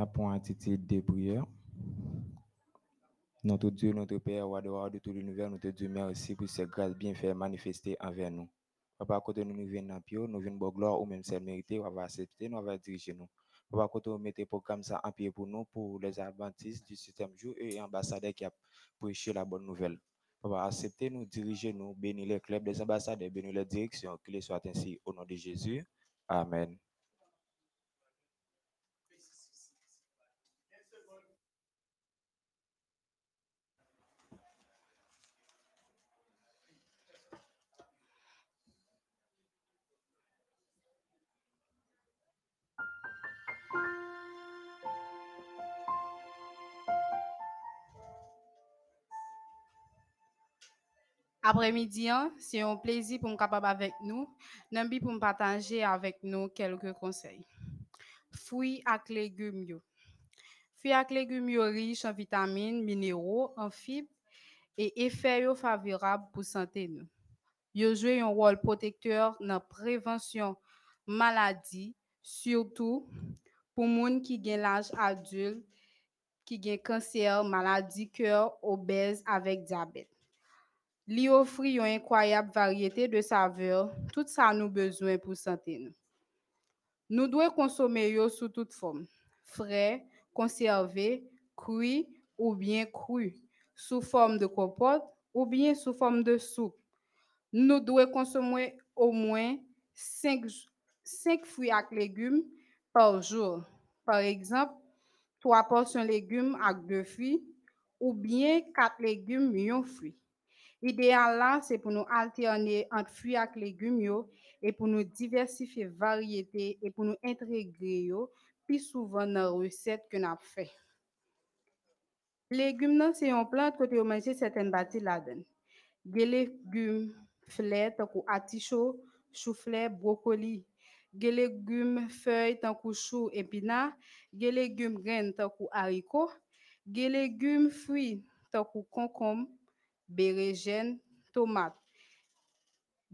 Nous avons attitude de prière. Notre Dieu, notre Père, roi de de tout l'univers, nous te disons merci pour cette grâce bien fait manifestée envers nous. Papa, de nous, venons dans pied, nous venons de gloire ou même celle méritée, on va accepter, nous va diriger nous. Papa, côté, nous mettez programme ça en pied pour nous, pour les adventistes du système jour et ambassadeurs qui a prêché la bonne nouvelle. Papa, acceptez nous, dirigez nous, bénis les clubs des ambassadeurs, bénis les directions, qu'il soit ainsi au nom de Jésus. Amen. Après-midi, hein, c'est un plaisir pour me capable avec nous. Nambi pour me partager avec nous quelques conseils. Fruits et légumes. Fruits et légumes riches en vitamines, minéraux, en fibres et effets favorables pour santé. Yo jouent un rôle protecteur dans la prévention maladie, surtout pour moun qui gen l'âge adulte, qui gen cancer, maladie cœur, obèse avec diabète. Li offre une incroyable variété de saveurs, tout ça nous besoin pour santé nous. Nous devons consommer yo sous toute forme, frais, conservé, cuit ou bien cru, sous forme de compote ou bien sous forme de soupe. Nous devons consommer au moins 5, fruits et légumes par jour. Par exemple, 3 portions légumes avec 2 fruits ou bien 4 légumes et un fruit. L'idéal là, c'est pour nous alterner entre fruits et légumes et pour nous diversifier variété et pour nous intégrer plus souvent dans les recettes que nous avons fait. Légumes, c'est une plante que vous mangez certaines bâties là-dedans. Des légumes fleurs, que artichaut, chou-fleur, brocoli. Des légumes feuilles, que chou, épinard. Des légumes graines, que haricots. Des légumes fruits, que concombre, bérégène, tomate.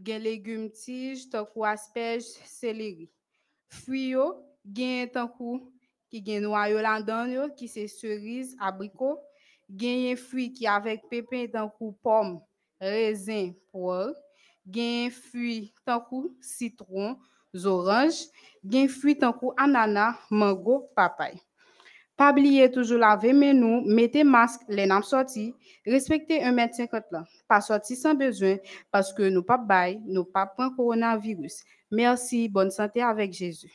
Gen légumes tiges, tant que asperges, céleri. Fruits yo, gen tant que qui gen noyau là-dedans yo, qui c'est cerise, abricot. Gen yon fruit qui avec pépins tant que pomme, raisin, poire. Gen fruit tant que citron, orange. Gen fruit tant que ananas, mango, papaye. Pas oublier toujours laver mes nous, mettez masque, les nappes sorties, respectez 1m50 là. Pas sortir sans besoin parce que nous pas bail, nous pas prendre coronavirus. Merci, bonne santé avec Jésus.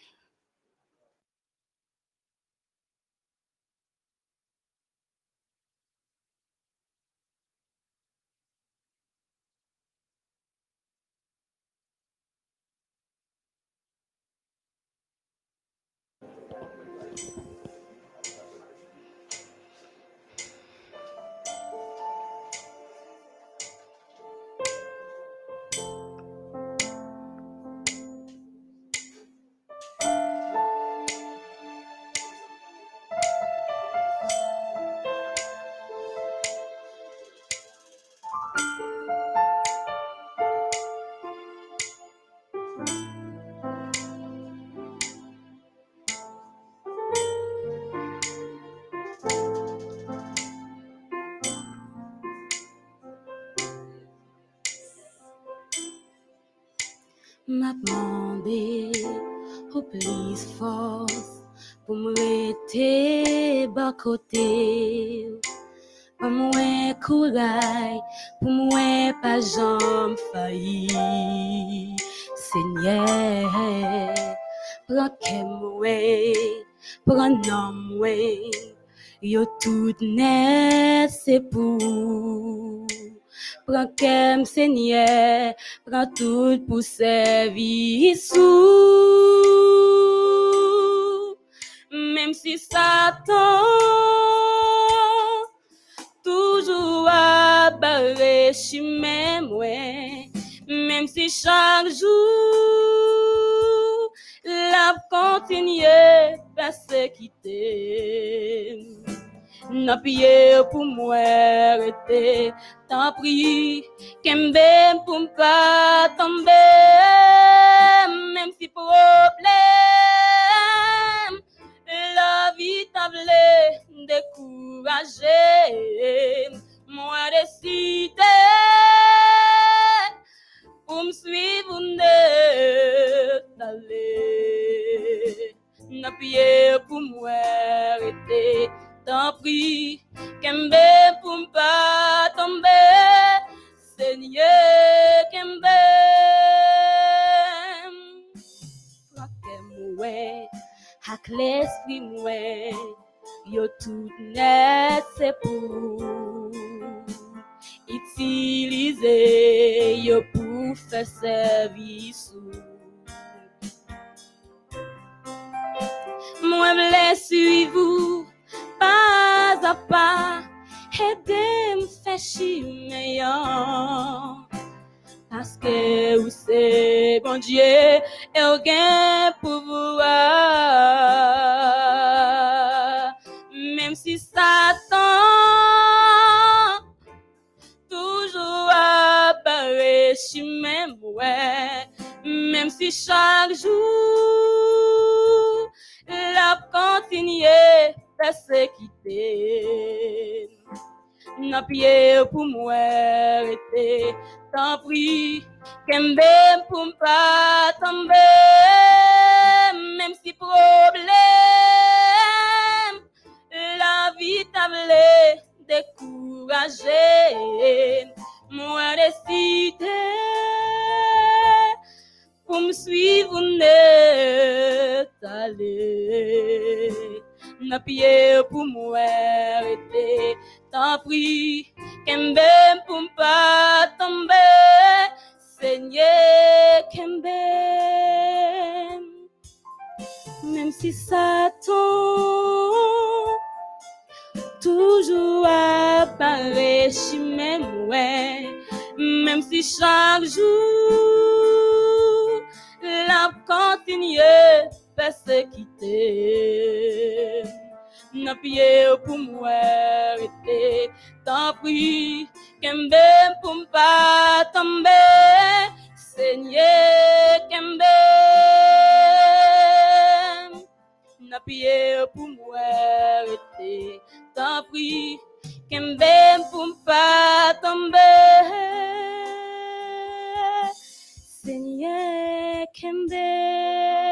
Pour moi, courage, pour moi, pas jamais failli. Seigneur, prends que moi, prends nom moi, yo tout net, c'est pour. Prends que Seigneur, prends tout servir sous. Même si Satan toujours à barrer chemin moi même si chaque jour la continue persécuter n'a pied pour moi arrêter tant prie qu'aime pour pas tomber même si problème la vie t'a voulu décourager moi décidé pour me suivre net d'aller n'a pied pour moi arrêter tant prie qu'aime pour me pas tomber. Seigneur qu'aime ouais, ak l'esprit moi, yo tout net c'est pour utiliser yo pour faire service. Moi v'lais suivre pas à pas, me faire meilleur. Parce que vous c'est bon Dieu et aucun Même si chaque jour. La continue persécuter. N'a pied pour moi arrêter tant prie qu'aime pour me pas tomber même si problème. La vie t'a voulu décourager moi décidé pour me suivre net aller n'a pied pour moi arrêter tant prie qu'aime pour pas tomber Seigneur qu'aime même si Satan toujours apparaît chez ouais même si chaque jour la continue persécuter n'a pied pour moi arrêter tant prie qu'aime pour pas tomber. Seigneur qu'aime n'a pour moi arrêter tant prie qu'aime pour pas tomber Seigneur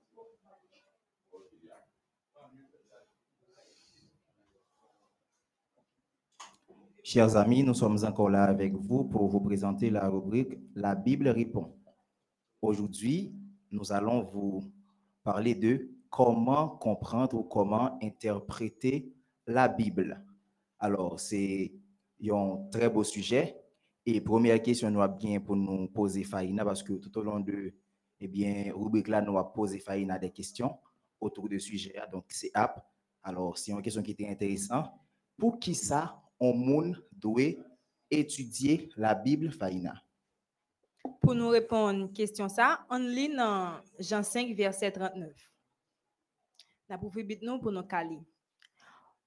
Chers amis, nous sommes encore là avec vous pour vous présenter la rubrique La Bible répond. Aujourd'hui, nous allons vous parler de comment comprendre ou comment interpréter la Bible. Alors, c'est un très beau sujet Et première question, nous avons bien pour nous poser Faïna, parce que tout au long de, eh bien, rubrique là, nous avons posé Faïna des questions autour de sujet. Donc, c'est app. Alors, c'est une question qui était intéressante. Pour qui ça, on doit étudier la Bible, Faïna? Pour nous répondre à question ça, on lit dans Jean 5, verset 39. La pour nous pour nous caler.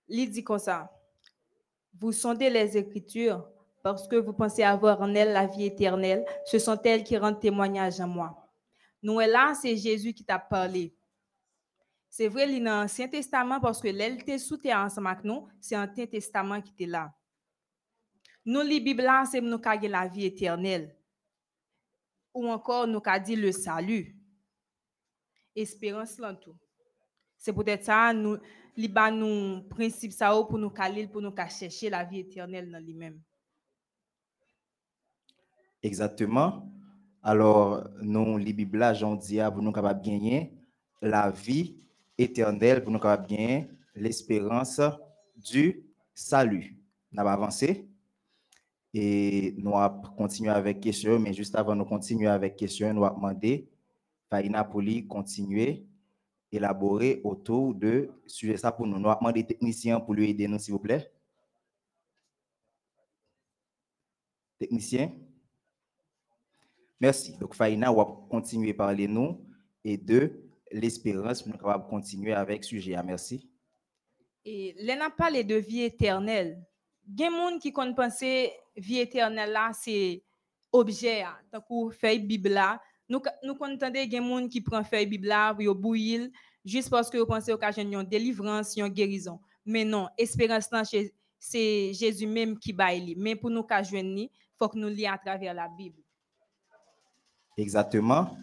Il dit comme ça. Vous sondez les Écritures parce que vous pensez avoir en elles la vie éternelle. Ce sont elles qui rendent témoignage en moi. Nous, là, c'est Jésus qui t'a parlé. C'est vrai, il est dans l'Ancien Testament parce que l'elle sous ensemble avec nous, c'est l'Ancien Testament qui était là. Nous, les Bibles, c'est nous qui la vie éternelle. Ou encore, nous avons dit le salut. Espérance, là, tout. C'est peut-être ça, nous, ba nous principe ça pour nous caler, pour nous chercher la vie éternelle dans lui-même. Exactement. Alors, nous, les Bibles, j'en dis, pour nous capables de gagner la vie éternelle, pour nous capables gagner l'espérance du salut. Nous avons avancé et nous allons continuer avec question, mais juste avant de continuer avec question, nous allons demander Faina Poli continuer élaborer autour de sujet ça pour nous. Nous allons demander des techniciens pour lui aider s'il vous plaît. Technicien. Merci. Donc, Faina va continuer à parler nous et de l'espérance pour nous capables continuer avec le sujet. Merci. Et là, on a parlé de vie éternelle. Il y a des gens qui pensent vie éternelle là, c'est objet, tant que feuille Bible là. Nous, nous entendons des gens qui prennent feuille Bible là, pour bouillir, juste parce que vous pensez qu'il y a une délivrance, une guérison. Mais non, espérance c'est Jésus même qui baille. Mais pour nous il faut que nous lions à travers la Bible. Exactement.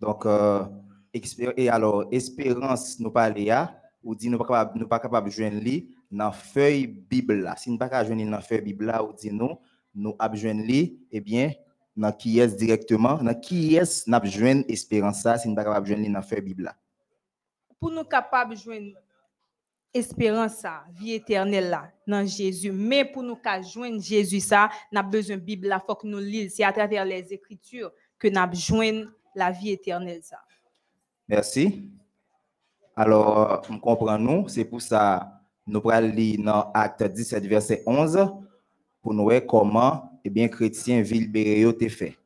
Donc, euh, et alors, espérance, nous parlons là, ou dit nous pas capable, pas capable de joindre li dans feuille Bible là. Si nous pas capable joindre dans feuille Bible là, ou dit nous, nous joindre li, eh bien, dans qui est directement, dans qui est n'a joindre espérance ça, si nous pas capable joindre dans feuille Bible là. Pour nous capables de joindre espérance ça, vie éternelle là, dans Jésus. Mais pour nous joindre Jésus ça, avons besoin Bible là, faut que nous lisons. C'est à travers les Écritures que nous joindre la vie éternelle ça. Merci. Alors, on comprend nous, c'est pour ça nous lire dans Acte 17, verset 11, pour nous voir comment eh bien, t'est fait.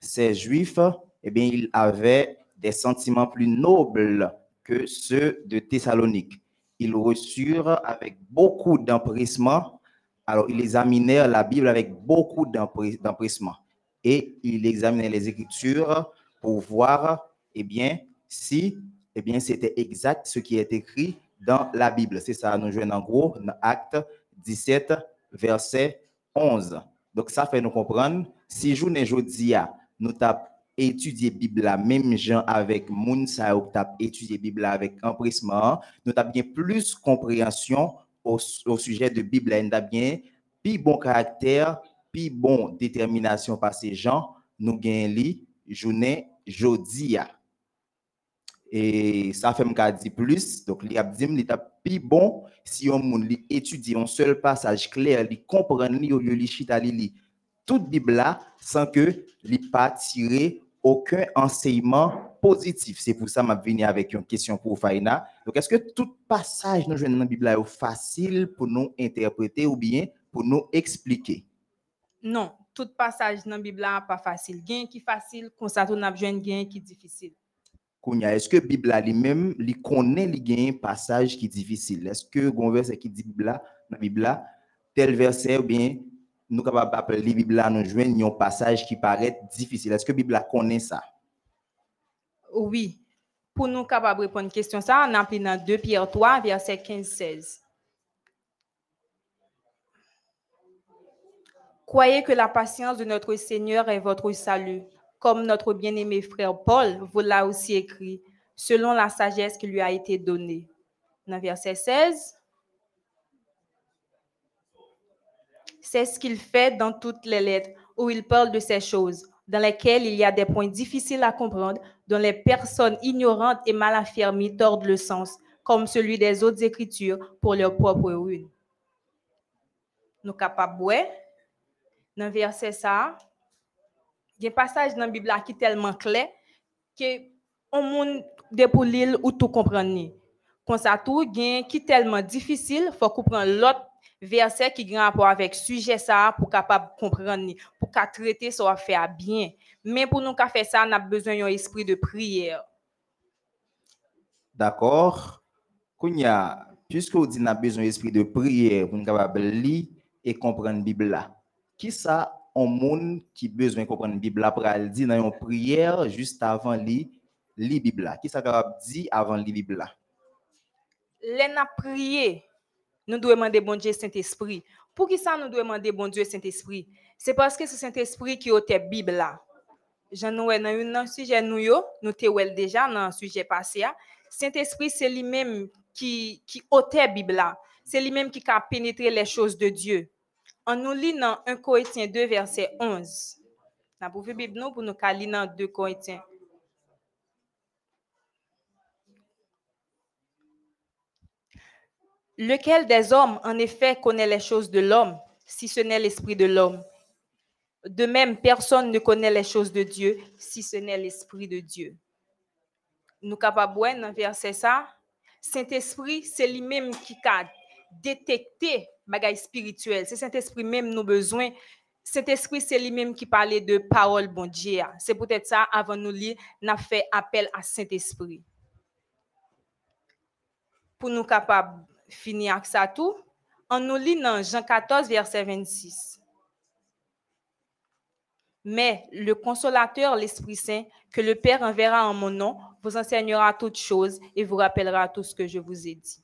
Ces juifs, eh bien, ils avaient des sentiments plus nobles que ceux de Thessalonique. Ils reçurent avec beaucoup d'empressement, alors ils examinèrent la Bible avec beaucoup d'empressement et ils examinaient les Écritures pour voir, eh bien, si eh bien, c'était exact ce qui est écrit dans la Bible. C'est ça, nous jouons en gros dans Acte 17, verset 11. Donc, ça fait nous comprendre, si journée jeudi, nous avons étudié la Bible, même gens avec moun sa ou étudié la Bible avec empressement, nous avons bien plus compréhension au, sujet de la Bible, nous avons bien plus bon caractère, plus bon détermination par ces gens, nous gagnons li jeudi. Et ça fait me dit plus. Donc, il a dit, il plus bon si on étudie un seul passage clair, il comprend, il lit, chita, lit toute Bible sans que il pas tiré aucun enseignement positif. C'est pour ça que je venu avec une question pour Faina. Donc, est-ce que tout passage dans la Bible est facile pour nous interpréter ou bien pour nous expliquer? Non, tout passage dans la Bible n'est pas facile. Gain qui facile, comme ça, on a besoin gain qui difficile. Est-ce que Bible lui-même, il connaît les passage qui est difficile? Est-ce que un verset qui dit Bible dans la Bible, tel verset ou bien nous capables d'appeler Bible nous joindre un passage qui paraît difficile? Est-ce que Bible connaît ça? Oui. Pour nous capables de répondre à question, ça, on a appelé dans 2 Pierre 3, verset 15-16. Croyez que la patience de notre Seigneur est votre salut comme notre bien-aimé frère Paul vous l'a aussi écrit, selon la sagesse qui lui a été donnée. Dans verset 16, c'est ce qu'il fait dans toutes les lettres où il parle de ces choses, dans lesquelles il y a des points difficiles à comprendre, dont les personnes ignorantes et mal affirmées tordent le sens, comme celui des autres écritures pour leur propre ruine. Nous capables Dans verset ça, il y a un passage dans la Bible qui est tellement clair que on monde de pour lire ou tout comprendre. Comme ça tout qui est tellement difficile, faut comprendre l'autre verset qui a rapport avec sujet ça pour capable comprendre pour traiter ça faire bien. Mais pour nous faire ça, on a besoin d'un esprit de prière. D'accord. Kounya, puisque vous dites qu'on a besoin d'esprit de prière pour nous capable lire et comprendre la Bible là. Qui ça un monde qui besoin comprendre la Bible là pour dire dans une prière juste avant lire la Bible là. Qui ça capable dire avant lire la Bible? Là? Là, n'a prié, nous devons demander bon Dieu Saint-Esprit. Pour qui ça nous devons demander bon Dieu Saint-Esprit? C'est parce que c'est Saint-Esprit qui la Bible là. J'en ai dans un dans sujet nous nous wel déjà dans un sujet passé. a. Saint-Esprit c'est lui-même qui qui ôte Bible. C'est lui-même qui a pénétré les choses de Dieu. On nous lit dans 1 Corinthiens 2 verset 11. N'a pour Bible nous pour nous ka lire dans 2 Corinthiens. Lequel des hommes, en effet, connaît les choses de l'homme, si ce n'est l'esprit de l'homme? De même, personne ne connaît les choses de Dieu, si ce n'est l'esprit de Dieu. Nous capables verset ça, Saint-Esprit, c'est lui-même qui a détecté bagaille spirituel. Saint-Esprit même nous besoin. Saint-Esprit, c'est lui-même qui parlait de parole bon Dieu. C'est peut-être ça, avant nous lire, n'a fait appel à Saint-Esprit. Pour nous capables finir avec ça tout, on nous lit dans Jean 14, verset 26. Mais le consolateur, l'Esprit Saint, que le Père enverra en mon nom, vous enseignera toutes choses et vous rappellera tout ce que je vous ai dit.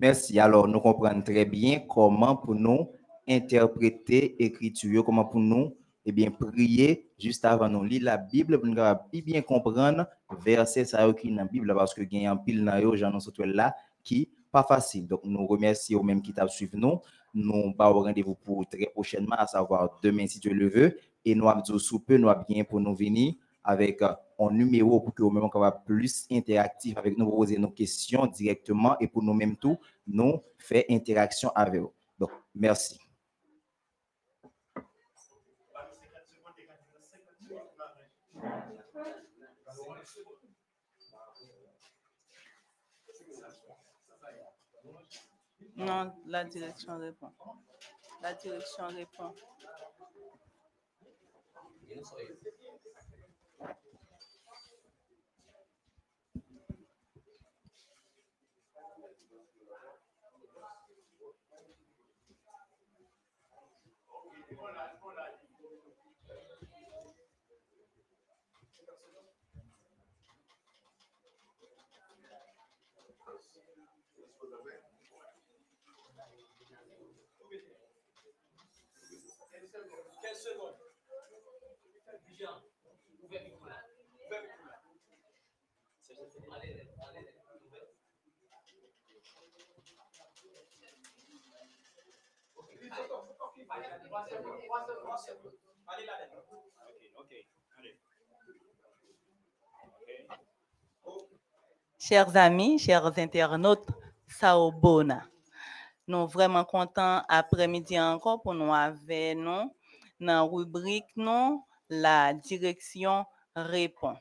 Merci. Alors, nous comprenons très bien comment pour nous interpréter l'écriture, comment pour nous eh bien, prier juste avant nous lire la Bible pour nous bien comprendre verset ça qui dans la Bible parce que il y un pile dans yo j'annonce tout là qui pas facile. Donc nous remercions même qui t'a suivi nous. Nous pas au rendez-vous pour très prochainement à savoir demain si Dieu le veut et nous avons sous peu nous bien pour nous venir avec un numéro pour que nous même plus interactif avec nous poser nos questions directement et pour nous même tout nous faire interaction avec vous. Donc merci. Non, la direction répond. La direction répond. Quelle seconde? Jean, ouvert micro là. Ouvert micro là. Allez, allez, Chers amis, chers internautes, sao bona. Nous vraiment contents après-midi encore pour nous avec nous dans la rubrique nous la direction répond.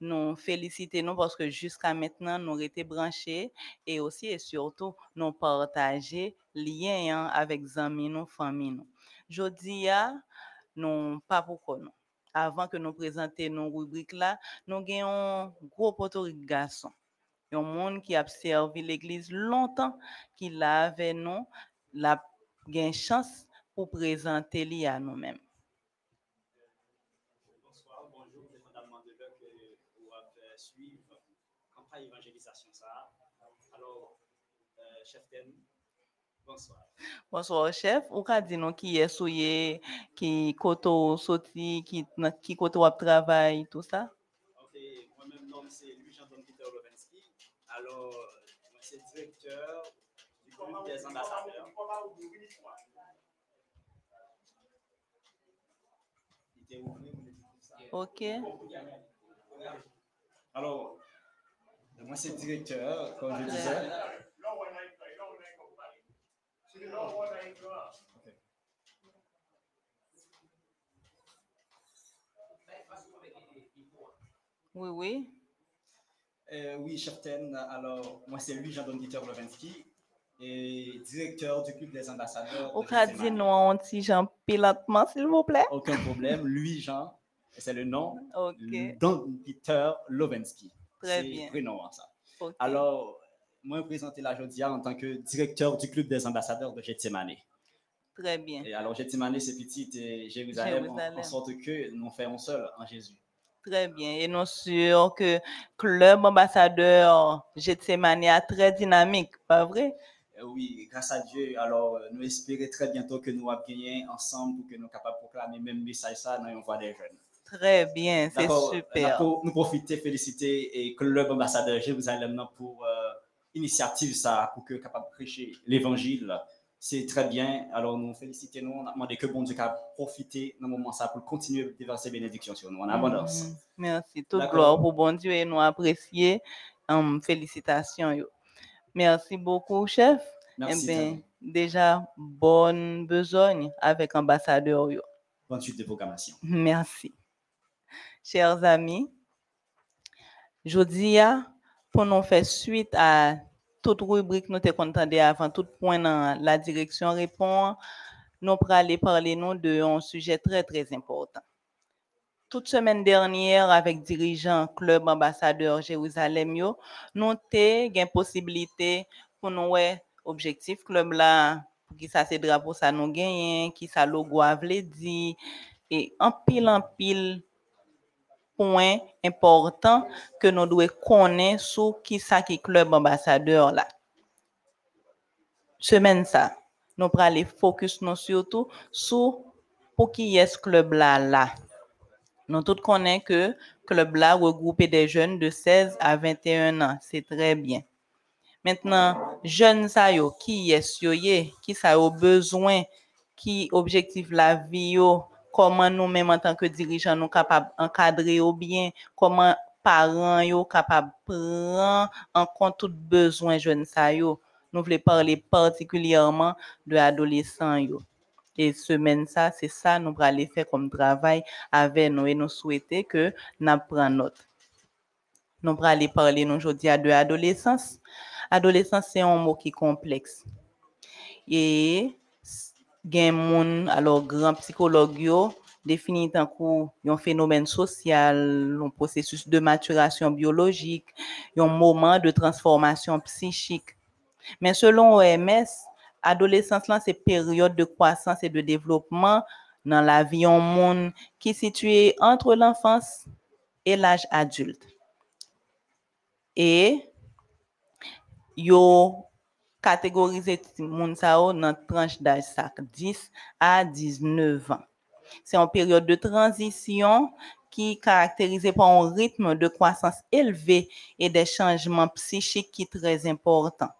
Nous félicitons parce que jusqu'à maintenant nous été branchés et aussi et surtout nous partager lien hein, avec amis nous famille nous. Jodi a nous pas pour nous. Avant que nous présenter nos rubriques là, nous avons un gros poteau garçon. Un monde qui a servi l'église longtemps, qui l'a avec nous, la présenter lui à nous-mêmes. Bonsoir, bonjour. Alors, euh, bonsoir. Bonsoir, chef. Ou ka di nou ki est souye, ki koto soti, ki, ki koto wap travay, tout ça? Ok, moi-même, nom c'est Louis-Jean-Don Peter Lovensky. Alors, moi, c'est directeur du groupe des ambassadeurs. Il était ouvert, vous dites ça? Ok. Alors, you Oui, oui. Euh, oui, certaines. Alors, moi, c'est lui, Jean-Don Levinsky, et directeur du Club des ambassadeurs. Au de nous en petit Jean pilotement, s'il vous plaît. Aucun problème. Lui, Jean, c'est le nom. OK. Don Peter Lovensky. Très bien. prénom, hein, ça. Alors, moi, je présenté la Jodia en tant que directeur du club des ambassadeurs de Gethsemane. Très bien. Et alors, Gethsemane, c'est petit et Jérusalem, en- Jérusalem. En, sorte que nous faisons seul en Jésus. Très bien. Et nous sûr que Club Ambassadeur Gethsemane est très dynamique, pas vrai? Euh, oui, grâce à Dieu, alors euh, nous espérons très bientôt que nous allons gagner ensemble pour que nous soyons capables de proclamer même message ça dans une voie des jeunes. Très bien, c'est super. Nous nous profiter, féliciter et Club Ambassadeur Jérusalem pour euh, l'initiative ça, pour que capable de prêcher l'évangile. C'est très bien. Alors nous félicitons, nous, on a demandé que bon Dieu de profiter dans moment ça pour continuer de déverser bénédiction sur nous en abondance. Mhm. Merci. Toute gloire pour bon Dieu et nous apprécier. Hum, félicitations. yo. Merci beaucoup, chef. Merci. eh bien, Tami. déjà, bonne besogne avec ambassadeur. yo. 28 de programmation. Merci. Chers amis, jeudi, a, pour nous faire suite à toute rubrique nous t'entendait avant, tout point dans la direction répond, nous pour aller parler de un sujet très très important. Toute semaine dernière, avec dirigeant Club Ambassadeur Jérusalem, yo, nous avons une possibilité pour nous ouais, objectif club là, pour qui ça c'est drapeau ça nous gagne, qui ça logo a dit, et en pile en pile point important que nous devons connaître sur qui ça qui club ambassadeur là. Semaine ça, nous aller focus surtout sur qui est ce club là. Nous tous connaissons que club là regroupe des jeunes de 16 à 21 ans, c'est très bien. Maintenant, jeunes ça qui est yo qui ça yo besoin, qui objectif la vie comment nous-mêmes en tant que dirigeants nous capables d'encadrer au bien, comment parents yo capables prendre en compte tout besoin jeunes ça yo? Nous voulons parler particulièrement de adolescents yo. Et semaine ça, c'est ça nous allons faire comme travail avec nous et nous souhaiter que nous prenions note. Nous allons parler aujourd'hui de adolescence. Adolescence, c'est un mot qui est complexe. Et gen moun, alors grand psychologue yo, définit tant un phénomène social, un processus de maturation biologique, un moment de transformation psychique. Mais selon OMS, adolescence là, c'est période de croissance et de développement dans la vie en monde qui est située entre l'enfance et l'âge adulte. Et yo catégorisé ti moun sa yo dans tranche d'âge ça 10 à 19 ans. C'est une période de transition qui est caractérisée par un rythme de croissance élevé et des changements psychiques qui sont très importants.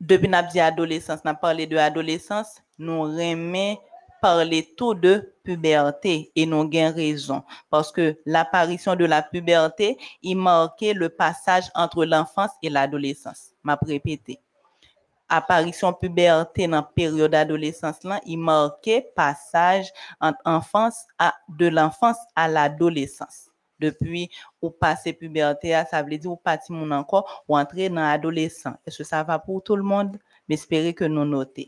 Depuis n'a dit adolescence, n'a parlé de adolescence, nous remet parler tout de puberté et nous gain raison parce que l'apparition de la puberté il marquait le passage entre l'enfance et l'adolescence. M'a répété. Apparition puberté dans la période d'adolescence là, il marquait passage enfance de l'enfance à l'adolescence. Depuis ou passer puberté, ça veut dire ou parti mon encore ou entrer dans l'adolescent. Est-ce que ça va pour tout le monde? J'espère que nous notons.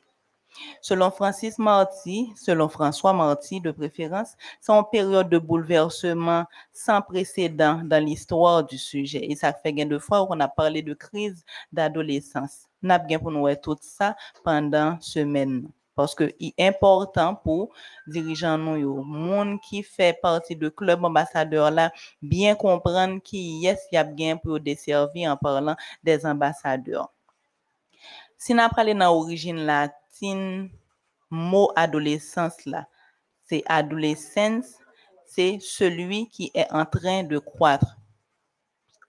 Selon Francis Marty, selon François Marty de préférence, c'est une période de bouleversement sans précédent dans l'histoire du sujet. Et ça fait gain de fois qu'on a parlé de crise d'adolescence. N'a bien pour nous tout ça pendant semaine. Parce que c'est important pour dirigeants nous, monde qui fait partie de club ambassadeur là, bien comprendre qui est y a bien pour desservir en parlant des ambassadeurs. Si nous l'origine mot adolescence là, c'est adolescence, c'est celui qui est en train de croître.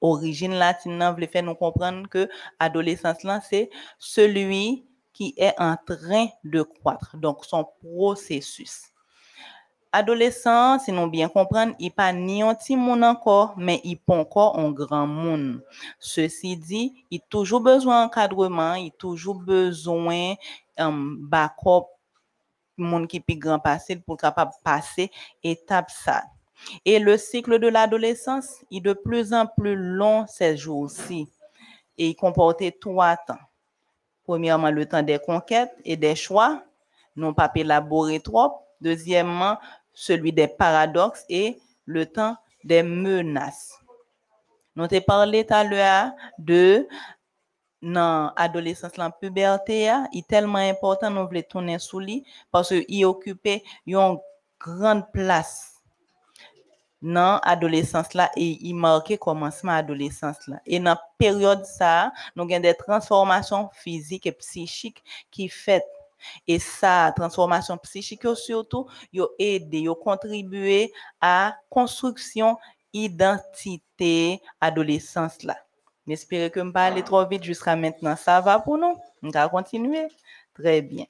Origine latine, voulait faire nous comprendre que adolescence là, c'est celui qui est en train de croître. Donc, son processus. Adolescent, si nous bien comprendre, il pas ni un petit monde encore, mais il pas encore un grand monde. Ceci dit, il a toujours besoin d'encadrement, il a toujours besoin um, backup, monde qui plus grand passer pour capable passer étape ça. Et le cycle de l'adolescence est de plus en plus long ces jours-ci. Et il comportait trois temps. Premièrement, le temps des conquêtes et des choix, non pas élaboré trop. Deuxièmement, celui des paradoxes et le temps des menaces. Nous avons parlé tout à l'heure de dans l'adolescence, la puberté, a, est tellement important, nous voulons tourner sous lui parce qu'il occupait une grande place dans l'adolescence là et il marquait commencement adolescence là. Et dans période ça, nous avons des transformations physiques et psychiques qui fait et ça, transformation psychique surtout, yo aidé, yo contribué à construction identité adolescence là. J'espère que je ne pas aller trop vite jusqu'à maintenant. Ça va pour nous? On va continuer? Très bien.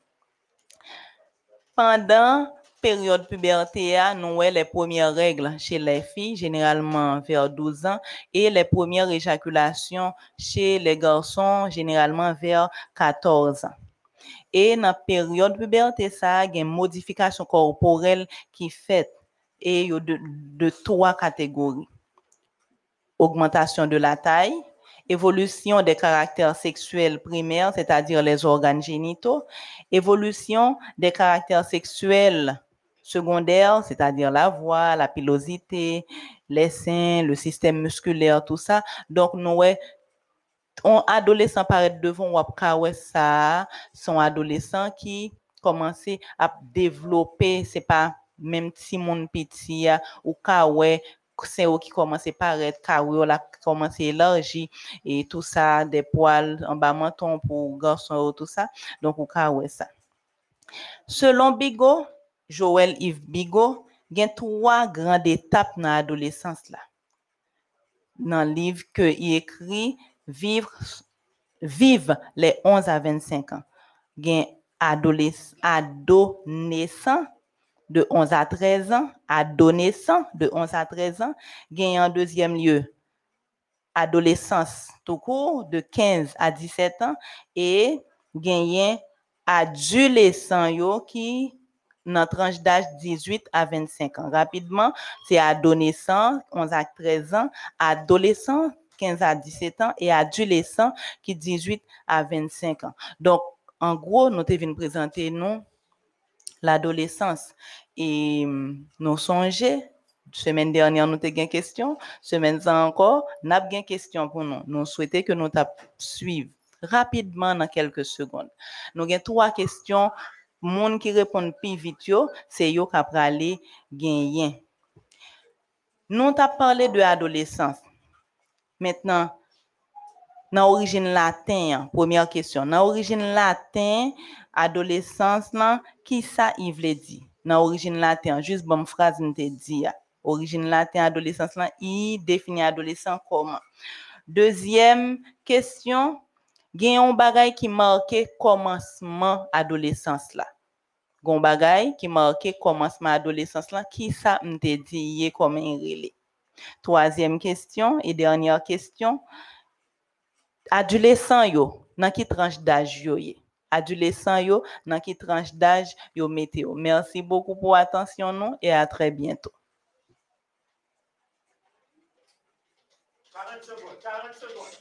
Pendant période puberté, nous avons les premières règles chez les filles, généralement vers 12 ans, et les premières éjaculations chez les garçons, généralement vers 14 ans. Et dans la période puberté, ça, il y a une modification corporelle qui fait et il y a de, de trois catégories. Augmentation de la taille, évolution des caractères sexuels primaires, c'est-à-dire les organes génitaux, évolution des caractères sexuels secondaires, c'est-à-dire la voix, la pilosité, les seins, le système musculaire, tout ça. Donc, nous, on adolescent paraît devant ou ça, sont adolescents qui commencent à développer, c'est pas même si mon petit ou ouais, c'est eux qui commencent à paraître, carreau là commence à élargir et tout ça, des poils en bas menton pour garçon, tout ça. Donc, ouais ça. Selon Bigot, Joël Yves Bigot, il y a trois grandes étapes dans l'adolescence là. Dans le livre qu'il écrit, Vivre, les 11 à 25 ans. Il y a adolescent, adolescent de 11 à 13 ans, adolescent de 11 à 13 ans, gagne en deuxième lieu adolescence de 15 à 17 ans et gagne adolescent yo qui dans tranche d'âge 18 à 25 ans. Rapidement, c'est adolescent 11 à 13 ans, adolescent 15 à 17 ans et adolescent qui 18 à 25 ans. Donc, en gros, nous devons présenter l'adolescence. Et hum, nous songeons, semaine dernière, nous avons une question, semaine encore, nous avons une question pour nous. Nous souhaitons que nous suivre rapidement dans quelques secondes. Nous avons trois questions. Monde qui répond plus vite, c'est yo qui gagner. Nous avons parlé de l'adolescence. Maintenant, dans l'origine latin, première question. Dans l'origine latin, adolescence, qui ça il veut dire? Dans l'origine latin, juste bonne phrase, nous te dit. Origine latin, adolescence, là, il définit adolescent comment? Deuxième question, un bagay qui marque commencement adolescence là. Gon qui marque commencement adolescence là, qui ça m'te dit comme un relais? Troisième question et dernière question, adolescent yo, dans qui tranche d'âge yo ye? Adolescent yo, dans qui tranche d'âge yo météo. Merci beaucoup pour attention nous et à très bientôt. 40 secondes, 40 secondes.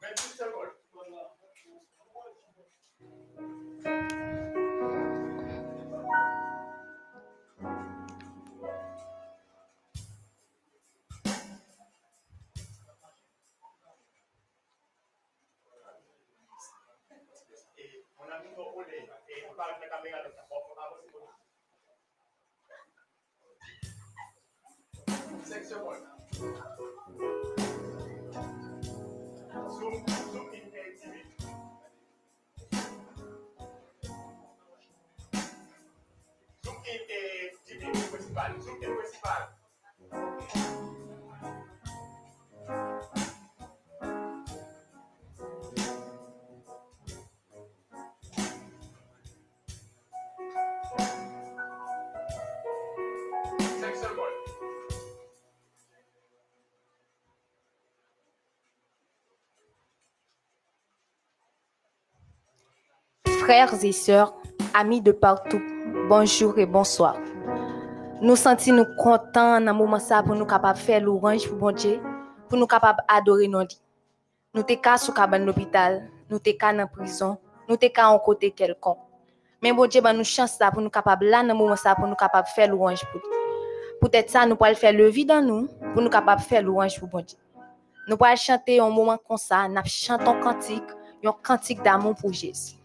Vingt-huit secondes. Zoom, zoom in TV. Zoom in TV principal. Zoom in principal. Frères et sœurs, amis de partout, bonjour et bonsoir. Nous sentons nous contents dans moment ça pour nous capables faire l'orange pour bon Dieu, pour nous capables adorer nos lits. Nous t'es cas sous cabane l'hôpital, nous t'es cas dans prison, nous t'es cas en côté quelconque. Mais bon Dieu, ben nous chance ça pour nous capables là dans moment ça pour nous capables faire l'orange pour. Peut-être ça nous pourrons faire le vide dans nous pour nous capables faire l'orange pour bon Dieu. Nous pourrons chanter un moment comme ça, nous chantons cantique, un cantique d'amour pour Jésus.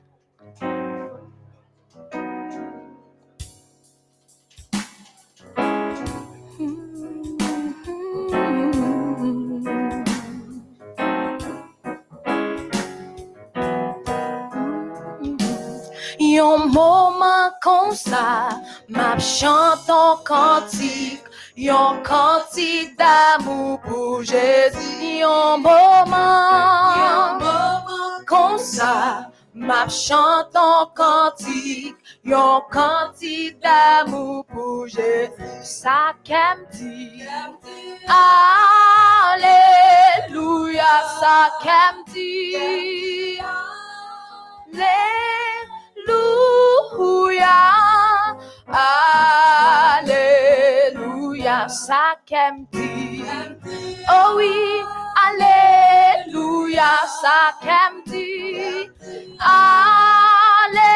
Moment comme ça, m'a chante en cantique, yon cantique d'amour pour Jésus. Yon moment, yon moment comme ça, m'a chante en cantique, yon cantique d'amour pour Jésus. Ça qu'aime dit, Alléluia, ça qu'aime dit. Alléluia. Alléluia. Ça qu'aime dit. Oh oui. Alléluia. Ça qu'aime dit. Alléluia.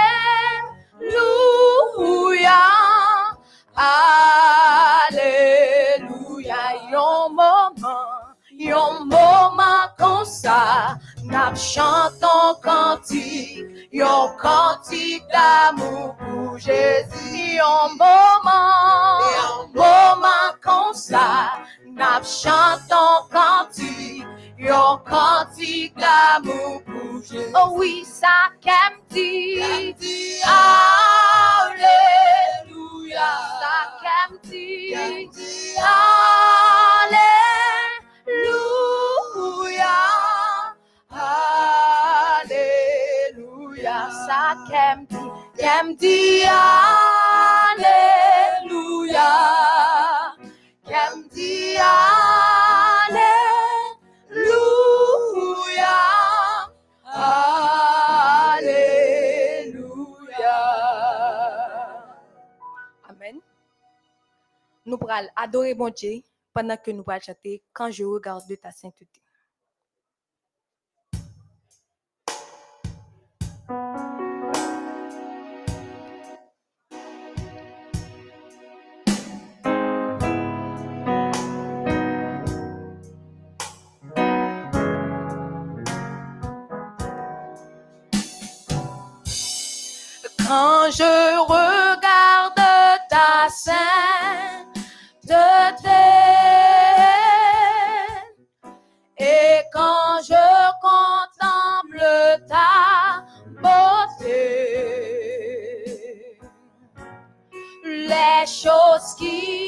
Alléluia. Yon moment. Yon moment comme ça, n'a chantant cantique, yon cantique d'amour pour Jésus. Yon moment, yon moment comme ça, n'a chantant cantique, yon cantique d'amour pour Jésus. Oh oui, ça qu'aime dit, Alléluia, ça qu'aime dit, Alléluia. Dit, qu'aime dit Alléluia. Qu'aime dit Alléluia. Amen. Nous pourrons adorer bon Dieu pendant que nous pourrons chanter quand je regarde ta sainteté. Quand je regarde ta sainteté et quand je contemple ta beauté, les choses qui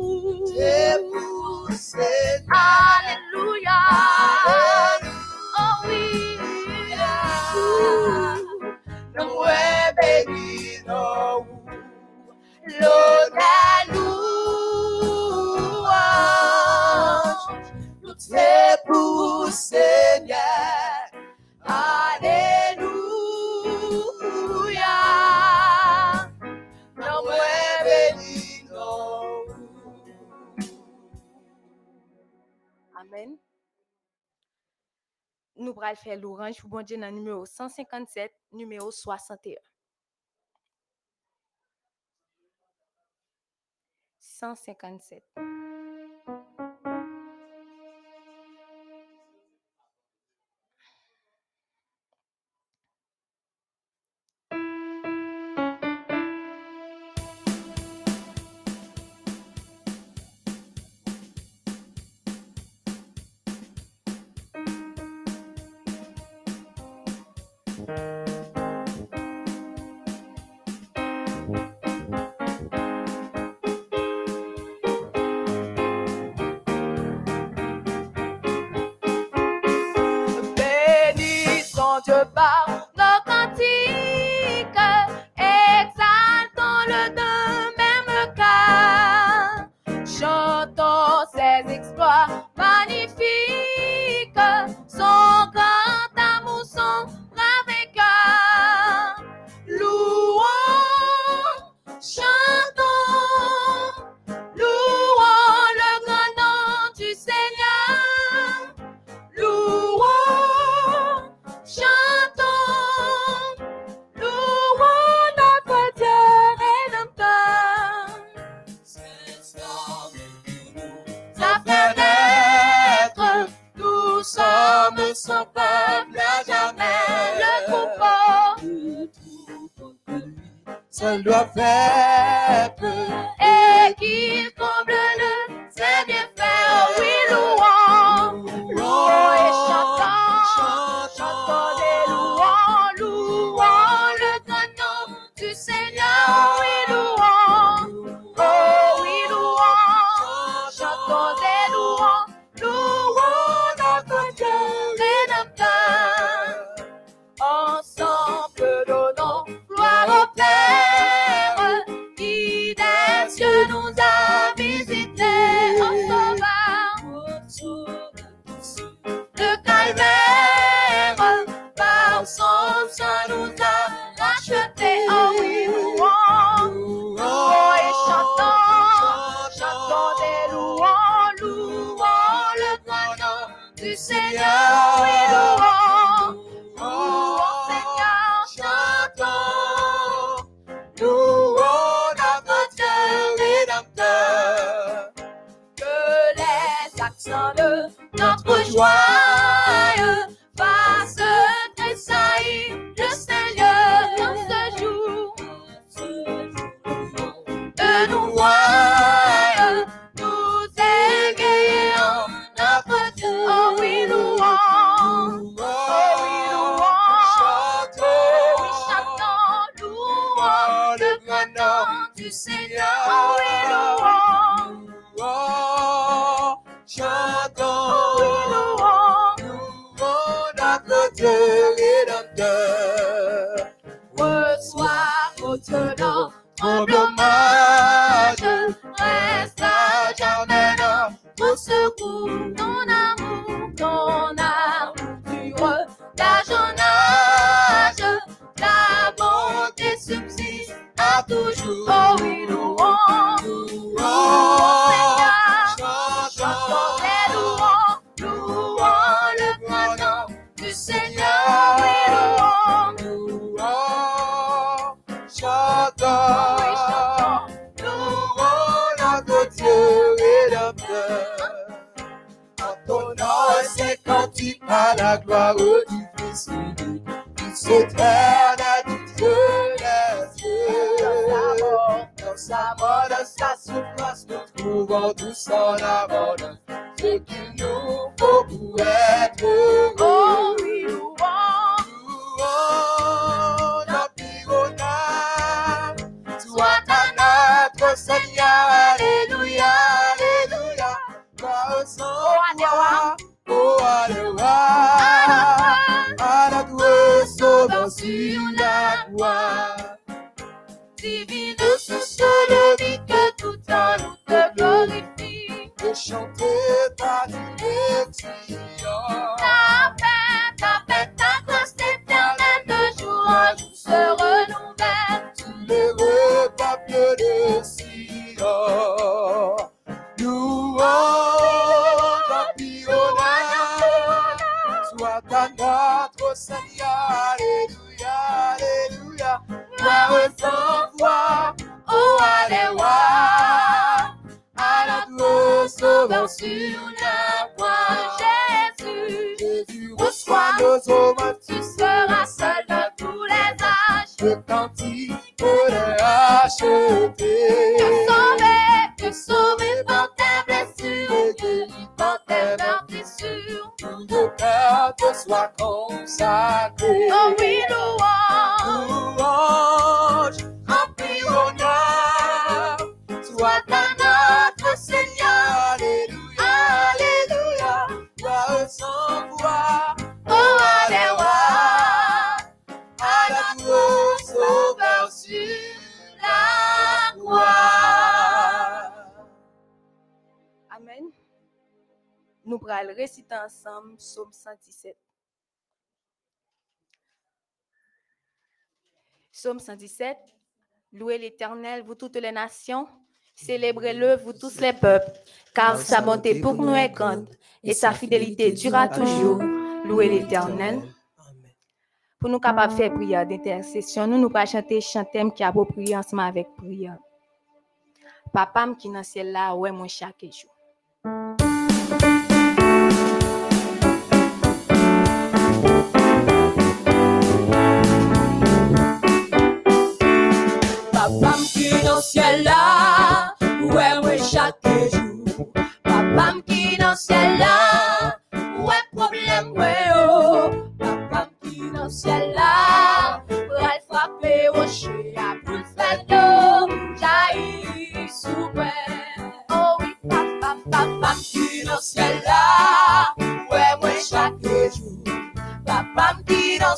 Ooh. fè louranj pou bondye nan numero 157, numero 61. 157. ensemble, psaume 117. Psaume 117, louez l'Éternel, vous toutes les nations, célébrez-le, mmh. vous tous les peuples, car sa bonté pour nous est grande et sa fidélité durera toujours. Louez l'Éternel. Pour nous capables de faire prière d'intercession, nous nous pas chanter chantem qui approprié ensemble avec prière. Papa qui dans ciel là, ouais, moi chaque jour? Papam ki nan ciel chaque jour. Papam qui dans ciel là, problème, oh. Papam qui dans sous Oh oui, papa, papa qui dans ciel là, ouais, ouais, chaque jour. Qui dans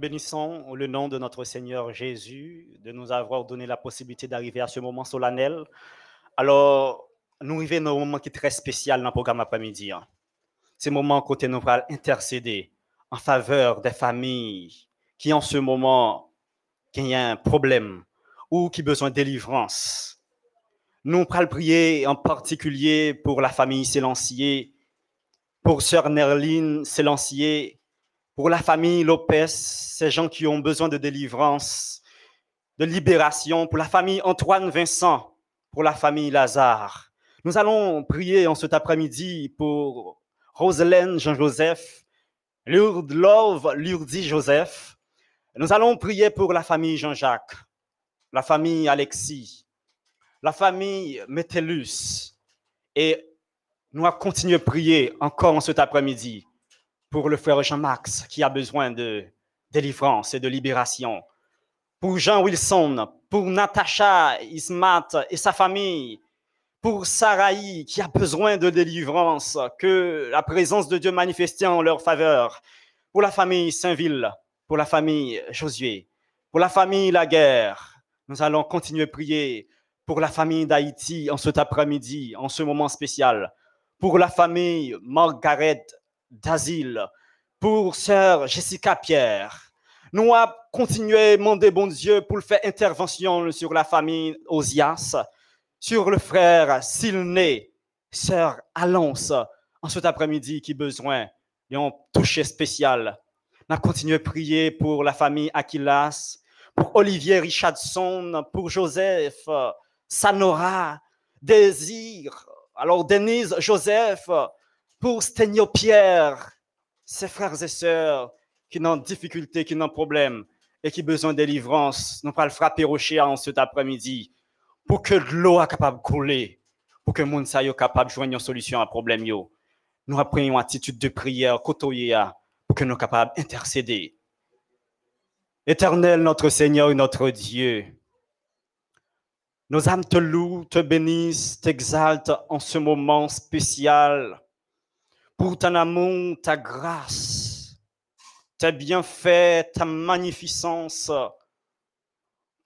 bénissons le nom de notre Seigneur Jésus de nous avoir donné la possibilité d'arriver à ce moment solennel. Alors, nous arrivons dans un moment qui est très spécial dans le programme après-midi. hein. C'est le moment côté nous allons intercéder en faveur des familles qui en ce moment qui ont un problème ou qui ont besoin de délivrance. Nous allons prier en particulier pour la famille Sélancier, pour Sœur Nerline Sélancier, pour la famille Lopez, ces gens qui ont besoin de délivrance, de libération, pour la famille Antoine Vincent, pour la famille Lazare. Nous allons prier en cet après-midi pour Roselaine Jean-Joseph, Lourdes Love Lourdi Joseph. Nous allons prier pour la famille Jean-Jacques, la famille Alexis, la famille Métellus. Et nous allons continuer à prier encore en cet après-midi pour le frère Jean-Max qui a besoin de délivrance et de libération. Pour Jean Wilson, pour Natacha Ismat et sa famille, pour Saraï qui a besoin de délivrance, que la présence de Dieu manifestée en leur faveur. Pour la famille Saint-Ville, pour la famille Josué, pour la famille Laguerre, nous allons continuer à prier pour la famille d'Haïti en cet après-midi, en ce moment spécial. Pour la famille Margaret d'Asile, pour sœur Jessica Pierre. Nous allons continuer à demander, bon Dieu, pour faire intervention sur la famille Osias, sur le frère Silné, sœur Alonce, en cet après-midi qui besoin d'un toucher spécial. Nous allons continuer à prier pour la famille Aquilas, pour Olivier Richardson, pour Joseph, Sanora, Désir, alors Denise Joseph, pour Sténio Pierre, ses frères et sœurs qui ont des difficultés, qui ont des problèmes et qui ont besoin de délivrance. Nous allons le frapper chien en cet après-midi pour que l'eau soit capable de couler, pour que monde soit capable de joindre une solution à problème. yo. Nous apprenons une attitude de prière, pour que nous soyons capables d'intercéder. Éternel, notre Seigneur et notre Dieu, nos âmes te louent, te bénissent, t'exaltent en ce moment spécial pour ton amour, ta grâce, tes bienfaits, ta magnificence,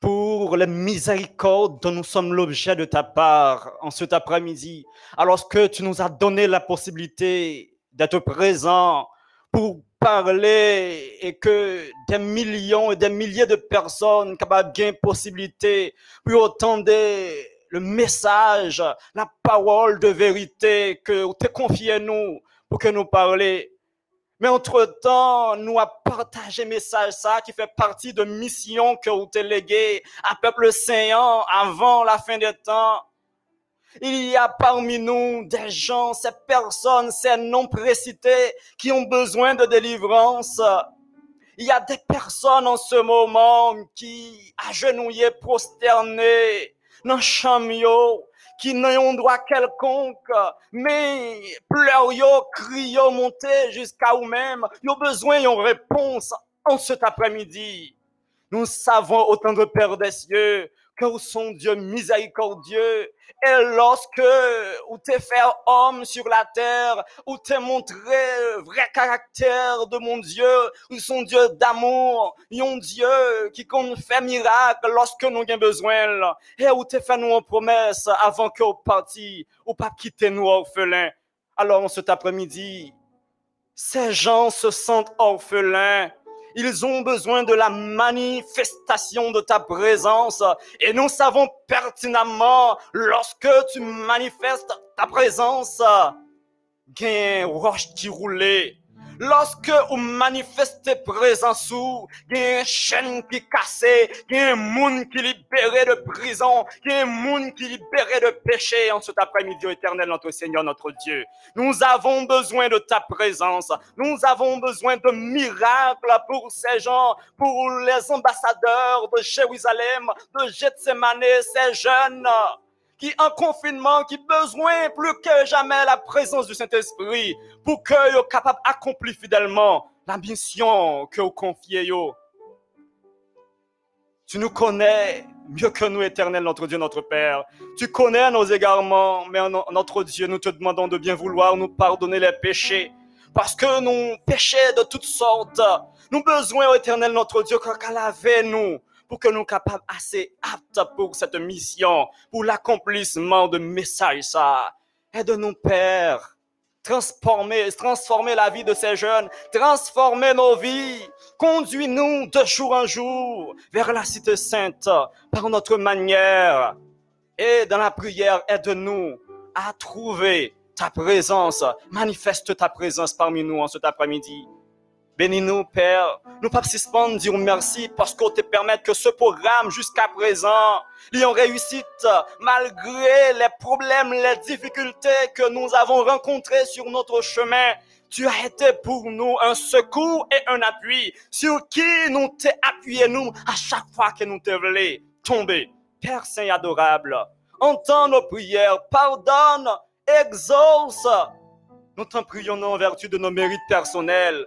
pour les miséricordes dont nous sommes l'objet de ta part en cet après-midi, alors que tu nous as donné la possibilité d'être présent pour parler et que des millions et des milliers de personnes capables gagner possibilité pour entendre le message, la parole de vérité que tu confié nous pour que nous parlions. Mais entre-temps, nous avons partagé message ça qui fait partie de mission que vous léguée à peuple saint avant la fin des temps. Il y a parmi nous des gens, ces personnes, ces noms précités qui ont besoin de délivrance. Il y a des personnes en ce moment qui agenouillées, prosternées, dans le qui n'ont un droit quelconque, mais crient, yo, monter jusqu'à vous-même. Ils ont besoin d'une réponse en cet après-midi. Nous savons, autant de Père des cieux, que sont Dieu miséricordieux. Et lorsque vous t'es fait homme sur la terre, où t'es montré le vrai caractère de mon Dieu, ils sont Dieu d'amour, ont Dieu qui compte fait miracle lorsque nous avons besoin, et où t'es fait nous une promesse avant que vous partiez, ou pas quitter nous orphelins. Alors, en cet après-midi, ces gens se sentent orphelins. Ils ont besoin de la manifestation de ta présence. Et nous savons pertinemment, lorsque tu manifestes ta présence, gain roche qui roulait. Lorsque vous manifestez présence ou, il y a une chaîne qui cassée, il y a un monde qui libéré de prison, il y a un monde qui libéré de péché en cet après-midi éternel, notre Seigneur, notre Dieu. Nous avons besoin de ta présence. Nous avons besoin de miracles pour ces gens, pour les ambassadeurs de Jérusalem, de Gethsemane, ces jeunes qui en confinement, qui besoin plus que jamais la présence du Saint-Esprit pour que soient capable d'accomplir fidèlement la mission que vous confiez. Tu nous connais mieux que nous, éternel, notre Dieu, notre Père. Tu connais nos égarements, mais notre Dieu, nous te demandons de bien vouloir nous pardonner les péchés. Parce que nous péchés de toutes sortes. Nous besoin, éternel, notre Dieu, qu'à laver nous pour que nous capables assez aptes pour cette mission, pour l'accomplissement de message ça. Aide-nous, Père. Transformer, transformer la vie de ces jeunes, transformer nos vies. Conduis-nous de jour en jour vers la cité sainte par notre manière. Et dans la prière, aide-nous à trouver ta présence. Manifeste ta présence parmi nous en cet après-midi. Bénis-nous, Père. Nous pas suspendre, dire merci parce qu'on te permet que ce programme jusqu'à présent, il en réussite malgré les problèmes, les difficultés que nous avons rencontrées sur notre chemin. Tu as été pour nous un secours et un appui sur qui nous t'es appuyé nous à chaque fois que nous te voulons tomber. Père Saint adorable, entends nos prières, pardonne, exauce. Nous t'en prions en vertu de nos mérites personnels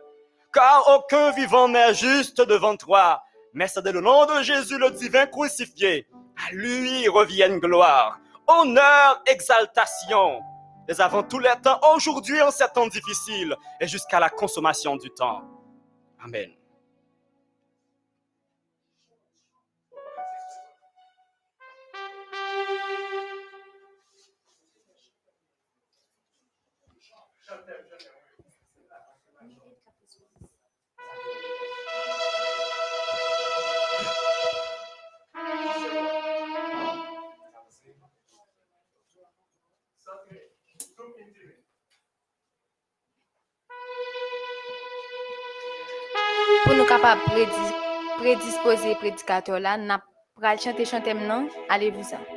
car aucun vivant n'est juste devant toi. Mais c'est le nom de Jésus, le divin crucifié. À lui revienne gloire, honneur, exaltation. Les avant tous les temps, aujourd'hui en ces temps difficiles et jusqu'à la consommation du temps. Amen. kapap predispose predikator la, nap pral chante chantem nan, ale vousan.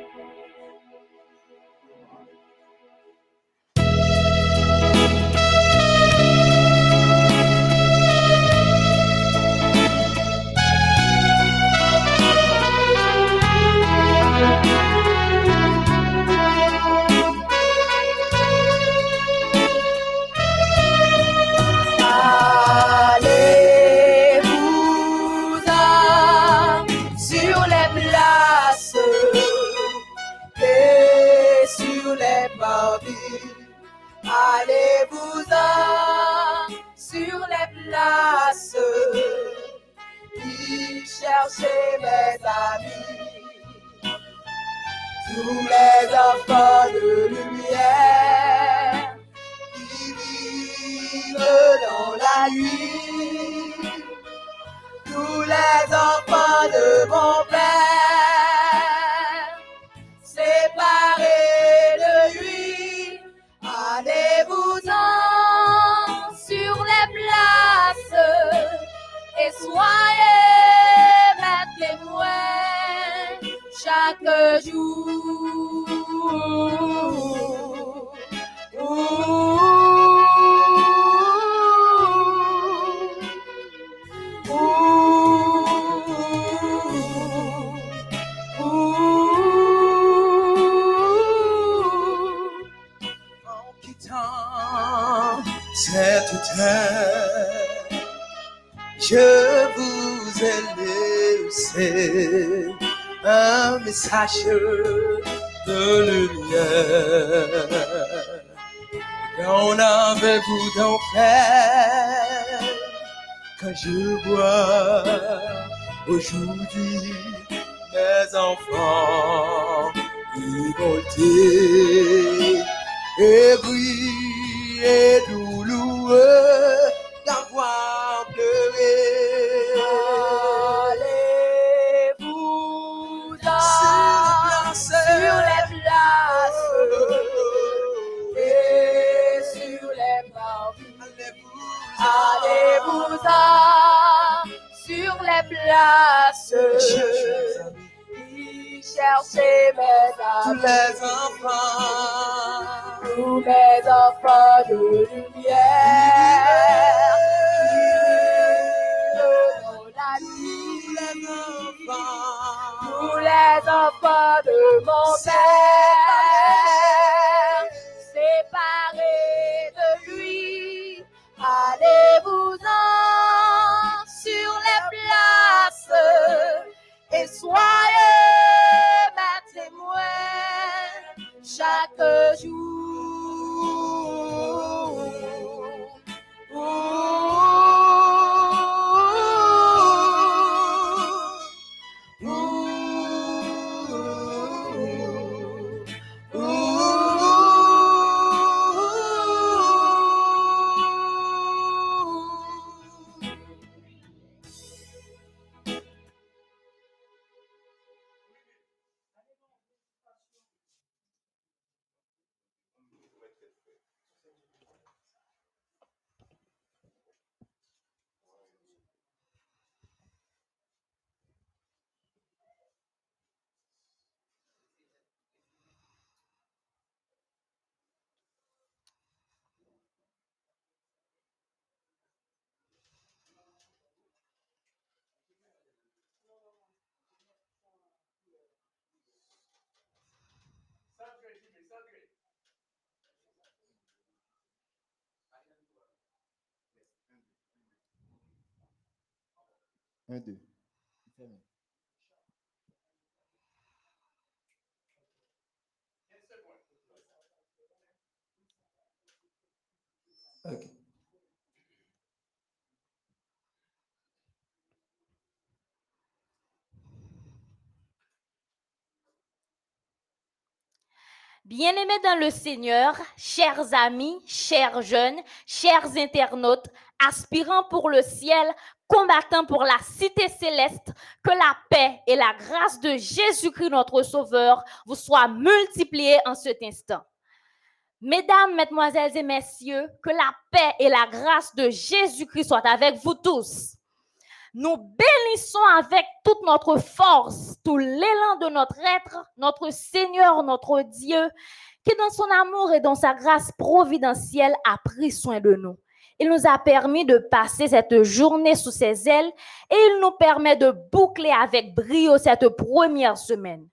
Quand je vois aujourd'hui mes enfants révoltés et gris et douloureux chercher mes Tous les enfants, tous mes enfants de lumière. Tous les enfants. De mon père, Un, deux. Ok. Bien-aimés dans le Seigneur, chers amis, chers jeunes, chers internautes, aspirants pour le ciel, combattants pour la cité céleste, que la paix et la grâce de Jésus-Christ notre Sauveur vous soient multipliées en cet instant. Mesdames, mesdemoiselles et messieurs, que la paix et la grâce de Jésus-Christ soient avec vous tous. Nous bénissons avec toute notre force, tout l'élan de notre être, notre Seigneur, notre Dieu, qui dans son amour et dans sa grâce providentielle a pris soin de nous. Il nous a permis de passer cette journée sous ses ailes et il nous permet de boucler avec brio cette première semaine.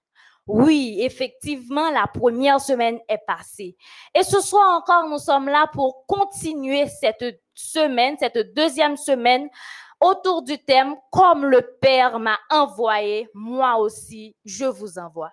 Oui, effectivement, la première semaine est passée. Et ce soir encore, nous sommes là pour continuer cette semaine, cette deuxième semaine, autour du thème Comme le Père m'a envoyé, moi aussi, je vous envoie.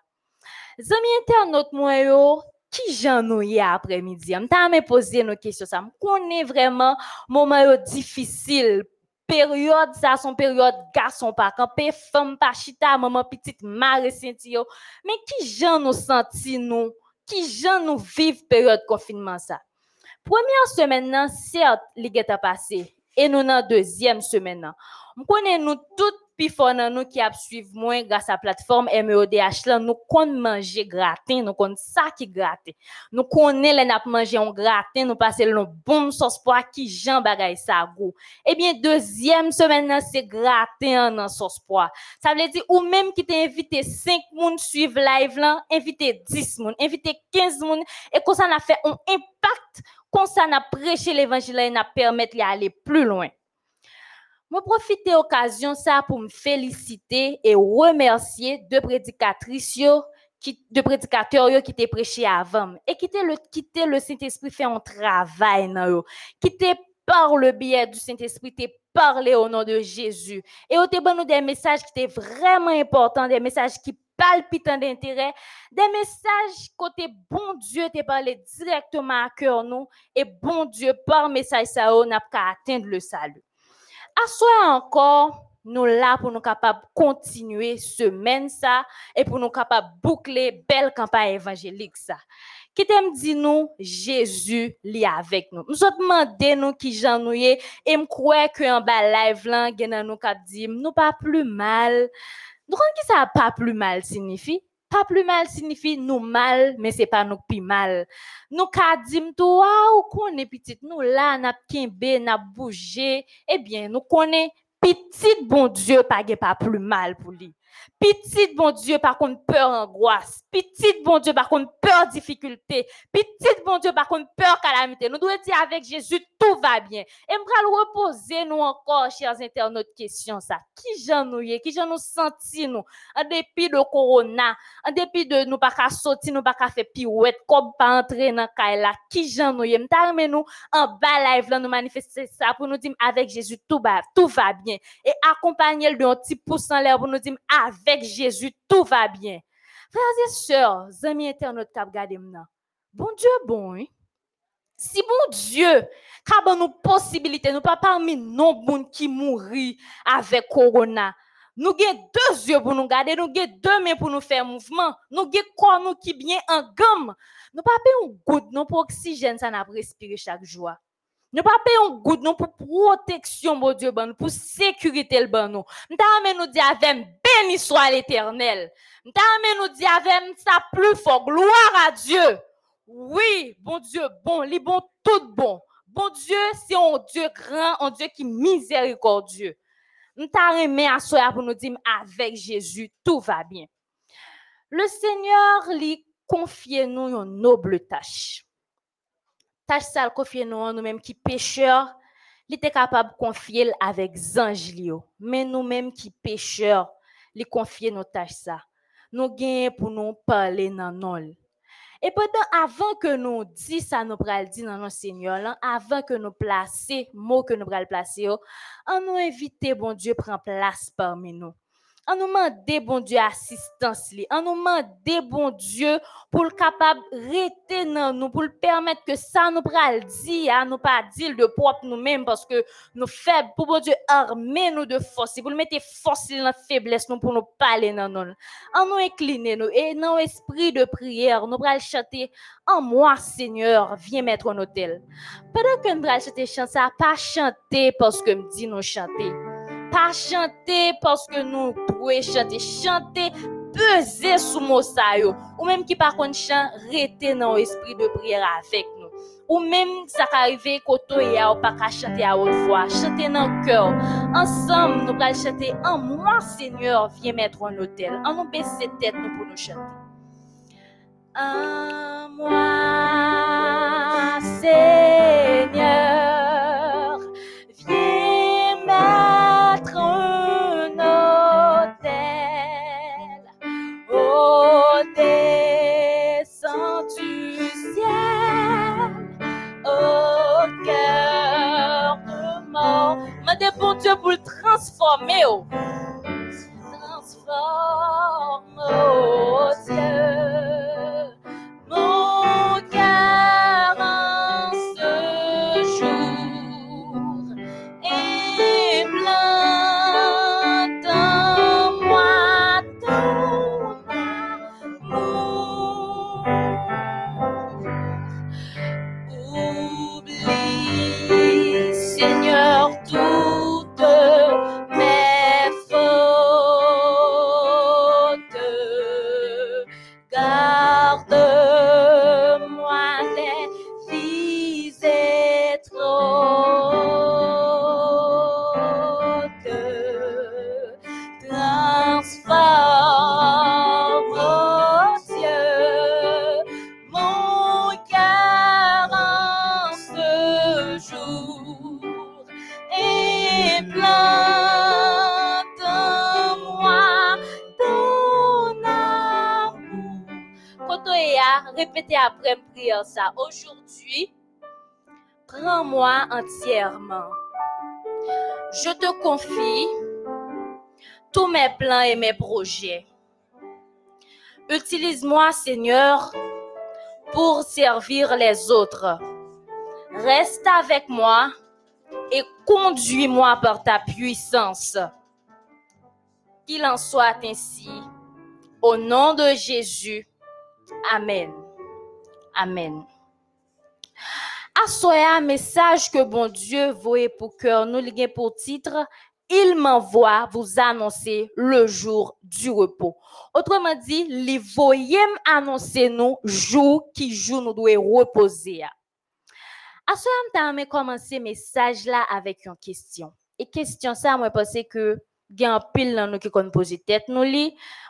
Zami internaute moi yo, qui j'en ye après-midi? M'ta me poser nos questions ça. M'konne vraiment moment yo difficile. Période ça son période garçon pas camper, femme pas chita, maman petite mare senti. Mais qui j'en nous senti nous? Qui j'en nous vive période confinement ça? Première semaine nan, certes, li get a passé. Et nous dans deuxième semaine. M konnen nous tout pi fort nan nous suivre moi grâce à plateforme MEODH là, nous kon manger gratin, nous kon ça qui gratin. Nous connaît les n'a manger un gratin, nous passer le bon sauce qui jan bagay ça goût. Eh bien deuxième semaine c'est gratin nan sauce. Ça veut dire ou même qui t'a invité 5 moun suivre live là, invité 10 moun, invité 15 moun et comme ça on a fait un impact comme ça n'a prêché l'évangile et n'a permettre d'aller plus loin. Je profite de l'occasion pour me féliciter et remercier deux prédicatrices qui deux prédicateurs qui étaient prêché avant. Et qui le qui étaient le Saint-Esprit fait un travail dans qui par le biais du Saint-Esprit t'es parlé au nom de Jésus. Et au nous des messages qui étaient vraiment importants, des messages qui palpitant d'intérêt, des messages côté bon Dieu te parlé directement à cœur nous et bon Dieu par message ça n'a pas atteindre le salut. À encore nous là pour nous capables continuer semaine ça et pour nous capables boucler belle campagne évangélique ça. Qui t'aime dit nous Jésus li avec nous. Nous autres demandé nous qui j'en est, et me croire que en bas live là nous cap nous pas plus mal. Nous comprenons qui ça pas plus mal signifie pas plus mal signifie nous mal mais c'est pas nous plus mal. Nous ka dim tout ou connaît petite nous là n'a kembe n'a bougé eh bien nous connaît petit bon Dieu pas gen pas plus mal pour lui. Petit bon Dieu, par contre, peur, angoisse. Petit bon Dieu, par contre, peur, difficulté. Petit bon Dieu, par contre, peur, calamité. Nous devons dire avec Jésus, tout va bien. Et nous reposer nous encore, chers internautes, question ça. Qui j'en nous? Qui j'en nous senti nous? En dépit de corona, en dépit de nous pas qu'à sortir, nous pas qu'à faire pirouette, comme pas entrer dans là. Qui j'en nous est? M'ta nous en bas live là, nous manifester ça pour nous dire avec Jésus, tout va, tout va bien. Et accompagner le d'un petit pouce en l'air pour nous dire avec Jésus, tout va bien. Frères et sœurs, amis internautes, qui regardez maintenant. Bon Dieu, bon, hein? Si bon Dieu, quand nous possibilité, nous pas parmi non bon qui mourir avec corona. Nous avons deux yeux pour nous garder, nous avons deux mains pour nous faire mouvement, nous avons corps nous qui bien en gomme. Nous pas un goutte non pour oxygène ça n'a respirer chaque jour. Nous pas un goutte non pour protection mon Dieu bon, pour sécurité le bon nous. Nous nous dit avec béni soit l'Éternel. Nous nous dit avec ça plus fort gloire à Dieu. Oui, bon Dieu, bon, les bon, tout bon. Bon Dieu, c'est un Dieu grand, un Dieu qui est miséricordieux. Nous t'arrêtons à soi pour nous dire avec Jésus, tout va bien. Le Seigneur lui confie nous une noble tâche. Tâche ça, confie nous nous-mêmes qui pécheurs, il était capable de confier avec anges Mais nous-mêmes qui pécheurs, lui confier nos tâches. Nous gagnons pour nous parler dans nous. Et pendant, avant que nous dit ça, nous pral dit dans nos Seigneur, là, avant que nous placer, mot que nous pral placer, on nous inviter, bon Dieu, prend place parmi nous. On nous demande, bon Dieu, assistance. li. On nous demande, bon Dieu, pour le capable rester dans nous, pour le permettre que ça nous pral dit, à nous pas dire de propre nous-mêmes parce que nous faibles, pour bon Dieu, armer nous de force. Pour le mettre force dans la faiblesse, nous, pour nous parler dans nous. On nous incliner, nous, et dans esprit de prière, nous pral chanter, en moi, Seigneur, viens mettre un hôtel. Pendant que nous pral chanter, ça, pas chanter parce que me dit nous chanter pas chanter parce que nous pouvons chanter, chanter, peser sous mot ça ou même qui par contre chant, rester dans l'esprit de prière avec nous. Ou même ça arrive koto ya ou pas chanter à haute voix, chanter dans le cœur. Ensemble, nous allons chanter en moi, Seigneur, viens mettre un hôtel. En nous baisser tête nous pour nous chanter. En moi, Seigneur, pour le transformer. Répétez après prière ça. Aujourd'hui, prends-moi entièrement. Je te confie tous mes plans et mes projets. Utilise-moi, Seigneur, pour servir les autres. Reste avec moi et conduis-moi par ta puissance. Qu'il en soit ainsi. Au nom de Jésus. Amen. Amen. Assoya message que bon Dieu voyait pour cœur nous ligue pour titre il m'envoie vous annoncer le jour du repos. Autrement dit, les voyez annoncer nous jour qui jour nous devons reposer. Moment, je commencer message là avec une question. Et question ça, moi, pense que un pile dans nous qui qu'on poser tête nous.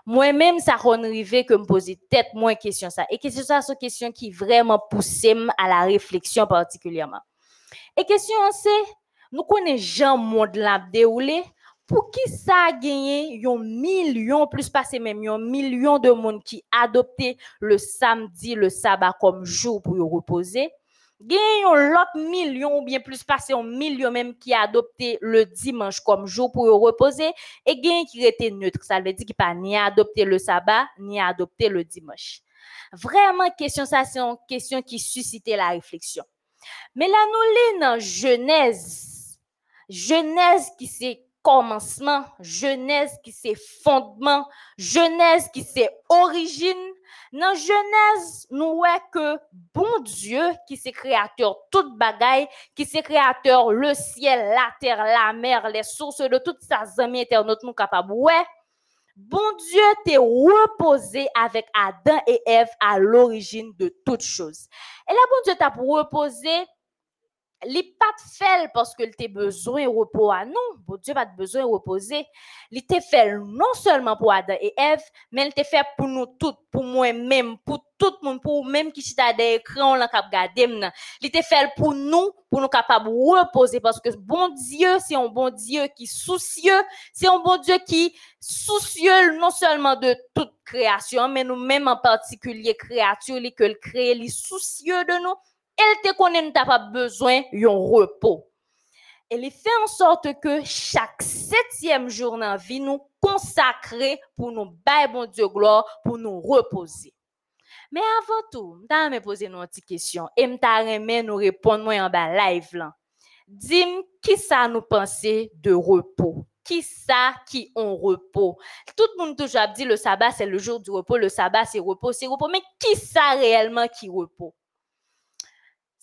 Moi-même, ça qu'on arrivé que me poser tête moins question ça. Et question ça, une question qui vraiment pousse à la réflexion particulièrement. Et question c'est, nous connaissons Jean monde la déroulé. Pour qui ça a gagné un million, plus passé même, un million de monde qui adopté le samedi, le sabbat comme jour pour y reposer. Gagne l'autre million ou bien plus passé un million même qui a adopté le dimanche comme jour pour reposer et gagne qui était neutre. Ça veut dire qu'il pas ni adopté le sabbat ni adopté le dimanche. Vraiment, question ça, c'est une question qui suscitait la réflexion. Mais là, nous lisons dans Genèse. Genèse qui c'est commencement, Genèse qui c'est fondement, Genèse qui c'est origine. Dans Genèse, nous voyons que bon Dieu, qui c'est créateur toute bagaille, qui c'est créateur le ciel, la terre, la mer, les sources de toutes ces amies internautes nous capables. Ouais, bon Dieu t'est reposé avec Adam et Ève à l'origine de toutes choses. Et là, bon Dieu t'a reposé li parce que t'es besoin de repos. À non bon Dieu pas besoin de reposer. Il t'est fait non seulement pour Adam et Ève mais il t'est fait pour nous toutes pour moi-même pour tout le monde pour même qui chita des écrans là cap garder il t'est fait pour nous pour nous capables reposer parce que bon Dieu c'est un bon Dieu qui soucieux. C'est un bon Dieu qui soucieux non seulement de toute création mais nous même en particulier créature li le crée li soucieux de nous elle te connaît, nous pas besoin d'un repos. Elle fait en sorte que chaque septième jour dans la vie nous consacrer pour nous bailler bon Dieu gloire, pour nous reposer. Mais avant tout, je me poser une petite question et je nous répondre en bas live. Dis-moi qui ça nous penser de repos? Qui ça qui ont repos? Tout le monde toujours dit le sabbat c'est le jour du repos, le sabbat c'est repos, c'est repos. Mais qui ça réellement qui repos?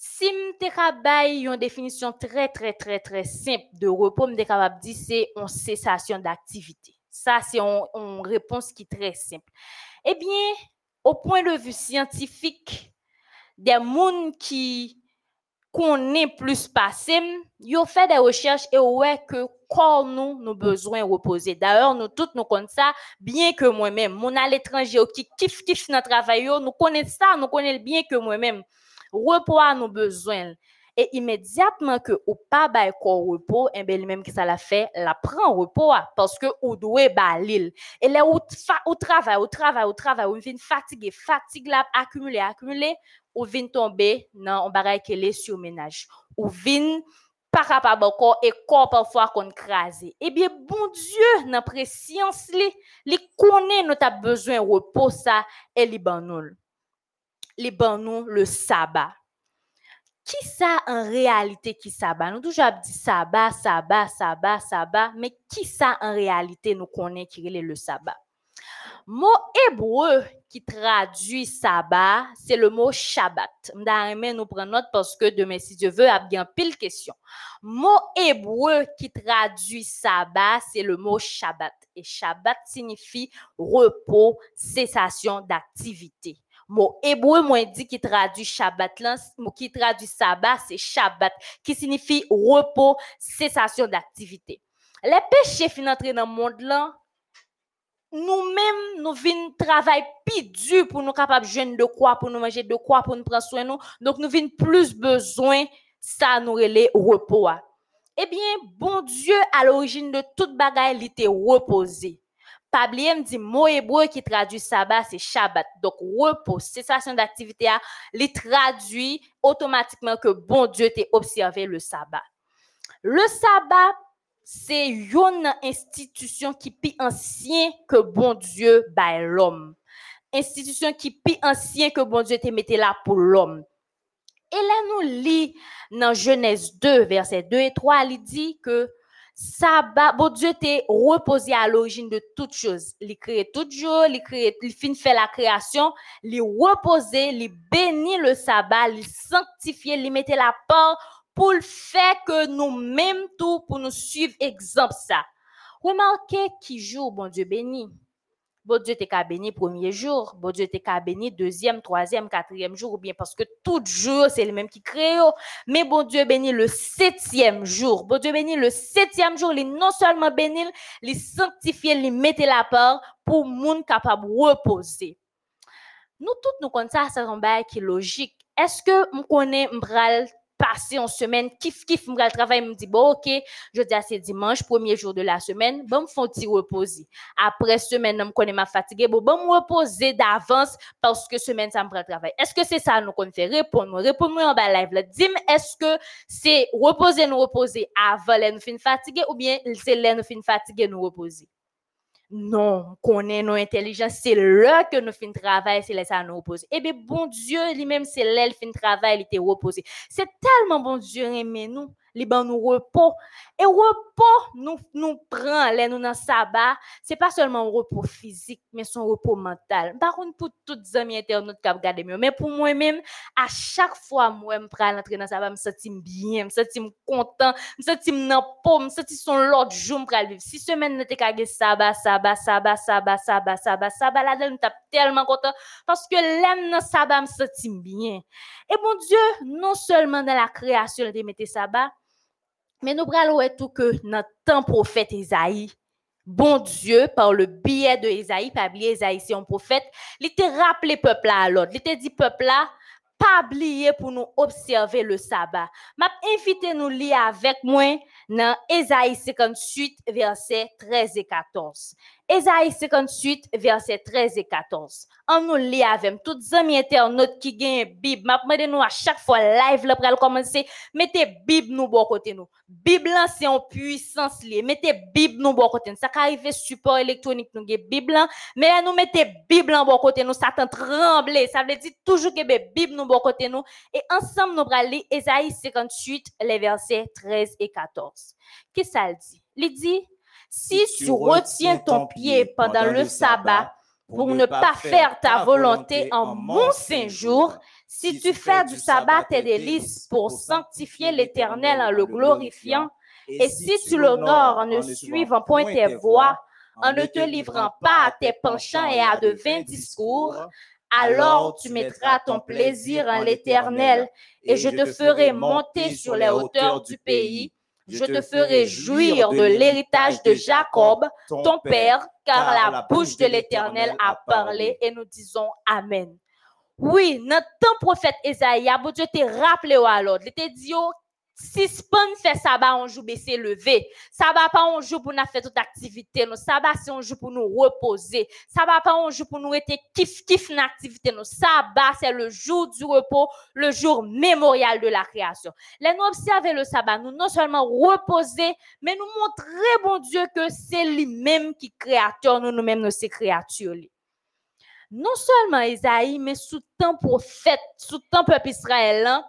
Si je suis une définition très, très, très, très simple de repos, je suis capable de dire c'est une cessation d'activité. Ça, c'est une, réponse qui est très simple. Eh bien, au point de vue scientifique, des gens qui connaissent plus passé, ils ont fait des recherches et ouais que corps nous, nous besoin de reposer. D'ailleurs, nous tous nous connaissons bien que moi-même. Mon à l'étranger qui kiffe kiffe notre travail, nous connaissons ça, nous connaissons bien que moi-même repos à nos besoins. Et immédiatement que ou pas bay ko repos, et bien même que ça la fait, la prend repos parce que ou doit balil. Et là ou, travail, ou travail, ou travail, ou vient fatigué, fatigue la accumulé, accumulé, ou vient tomber dans un bagay qui est sur ménage. Ou par rapport encore et corps parfois qu'on crase. Eh bien, bon Dieu, dans préscience li, li connaît notre besoin repos ça et li. Li ban le sabbat. Qui ça en réalité qui sabbat? Nous toujours dit sabbat, sabbat, sabbat, sabbat, mais qui ça en réalité nous connaît qui est le sabbat? Mot hébreu qui traduit sabbat, c'est le mot Shabbat. M'da nous prendre note parce que demain, si Dieu veut, il y a bien pile question. Mot hébreu qui traduit sabbat, c'est le mot Shabbat. Et Shabbat signifie repos, cessation d'activité. Mot hébreu, moi, dit qui traduit Shabbat, qui traduit sabbat, c'est Shabbat, qui signifie repos, cessation d'activité. Les péchés fin entrer dans le monde là, nous-mêmes, nous venons travailler plus dur pour nous capables de de quoi, pour nous manger de quoi, pour nous prendre soin de nous. Donc, nous avons plus besoin, ça nous relève repos. Eh bien, bon Dieu, à l'origine de toute bagaille, il était reposé. Pablier me dit mot hébreu qui traduit sabbat, c'est Shabbat. Donc, repos, cessation d'activité, il traduit automatiquement que bon Dieu t'a observé le sabbat. Le sabbat, c'est une institution qui est plus ancien que bon Dieu by l'homme. institution qui plus ancien que bon Dieu te mettait là pour l'homme. Et là, nous lit dans Genèse 2, versets 2 et 3, il dit que sabbat, bon Dieu t'est reposé à l'origine de toutes choses. Il crée tout jour, il crée, il fin fait la création, il reposé, il bénit le sabbat, il sanctifié, il mettait la part pour le faire que nous-mêmes tout, pour nous suivre exemple ça. Remarquez qui jour, bon Dieu béni. Bon Dieu t'es qu'à béni premier jour, bon Dieu t'es qu'à béni deuxième, troisième, quatrième jour, ou bien parce que tout jour, c'est le même qui crée. oh. Mais bon Dieu béni le septième jour. Bon Dieu béni le septième jour, il non seulement béni, il sanctifié, il mettait la part pour moun capable de reposer. Nous toutes nous connaissons ça, c'est un bail qui est logique. Est-ce que nous connaissons passer en semaine, kiff kiff m'bral travail, me dit bon OK, je dis c'est dimanche, premier jour de la semaine, bon me font petit reposer. Après semaine, je me connais ma fatigué, bon bon me reposer d'avance parce que semaine ça me prend travail. Est-ce que c'est ça nous qu'on fait? Répondre répondre en bas live. Dis-moi est-ce que c'est reposer nous reposer avant les nous fin fatigué ou bien c'est les nous fin fatigué nous reposer? Non, connaît nos intelligences, c'est là que nous fin travail, c'est là ça nous repose. Eh bien, bon Dieu, lui-même, c'est là le fin travail, il était reposé. C'est tellement bon Dieu aimé nous, il ban nous repos. Et repos, nous, nous prend, là, nous dans sabbat, c'est pas seulement un repos physique, mais son repos mental. Par contre, pour toutes les amis internautes qui regardent mieux, mais pour moi-même, à chaque fois, moi, je prends l'entrée dans sabbat, me sens bien, me sens content, me sens dans je me sens son l'autre jour, me vivre. Si semaine, n'était qu'à sabbat, sabbat, sabbat, sabbat, sabbat, sabbat, sabbat, là, je tape tellement content parce que l'aime dans sabbat, me sens bien. Et bon Dieu, non seulement dans la création, il mettait sabbat, mais nous prenons tout que notre temps prophète Isaïe, bon Dieu, par le biais de Isaïe, pas oublier Isaïe, c'est un prophète, il était rappelé peuple à l'autre. Il était dit peuple là, pas oublier pour nous observer le sabbat. M'a invité nous lire avec moi dans Ésaïe 58, versets 13 et 14. Ésaïe 58, versets 13 et 14. On nous lit avec toutes les amis internautes qui gagnent Bible. Demandé nous à chaque fois live là pour commencer, mettez Bible nous bon côté nous. Bible c'est en puissance liée. Mettez Bible nous bon côté nous. Ça arrive support électronique nous Bible mais nous mettez Bible en bon côté nous, Satan tremble. Ça veut dire toujours que ben, Bible nous bon côté nous et ensemble nous allons lire Ésaïe 58 les versets 13 et 14. Qu'est-ce que ça dit? Il dit si tu retiens ton pied pendant le sabbat pour ne pas faire ta volonté en mon saint jour, si tu fais du sabbat tes délices pour sanctifier l'Éternel en le glorifiant, et si tu l'honores en ne suivant point tes voies, en ne te livrant pas à tes penchants et à de vains discours, alors tu mettras ton plaisir en l'Éternel, et je te ferai monter sur les hauteurs du pays. Je te ferai jouir de l'héritage de Jacob, ton père, car la bouche de l'Éternel a parlé et nous disons Amen. Oui, notre temps prophète Esaïe, bon Dieu te rappelé à l'ordre. Il te dit, si spon fait sabbat, on joue baisser lever. Sabbat pas on joue pour nous faire toute activité. Nous sabbat c'est on joue pour nous reposer. Sabbat pas on joue pour nous être kiff kiff dans activité. Nous sabbat c'est le jour du repos, le jour mémorial de la création. Là nous observer le sabbat, nous non seulement reposer, mais nous montrer bon Dieu que c'est lui-même qui créateur, nous nous-mêmes nous c'est créatures. Non seulement Isaïe, mais sous temps prophète, sous temps peuple Israël, hein,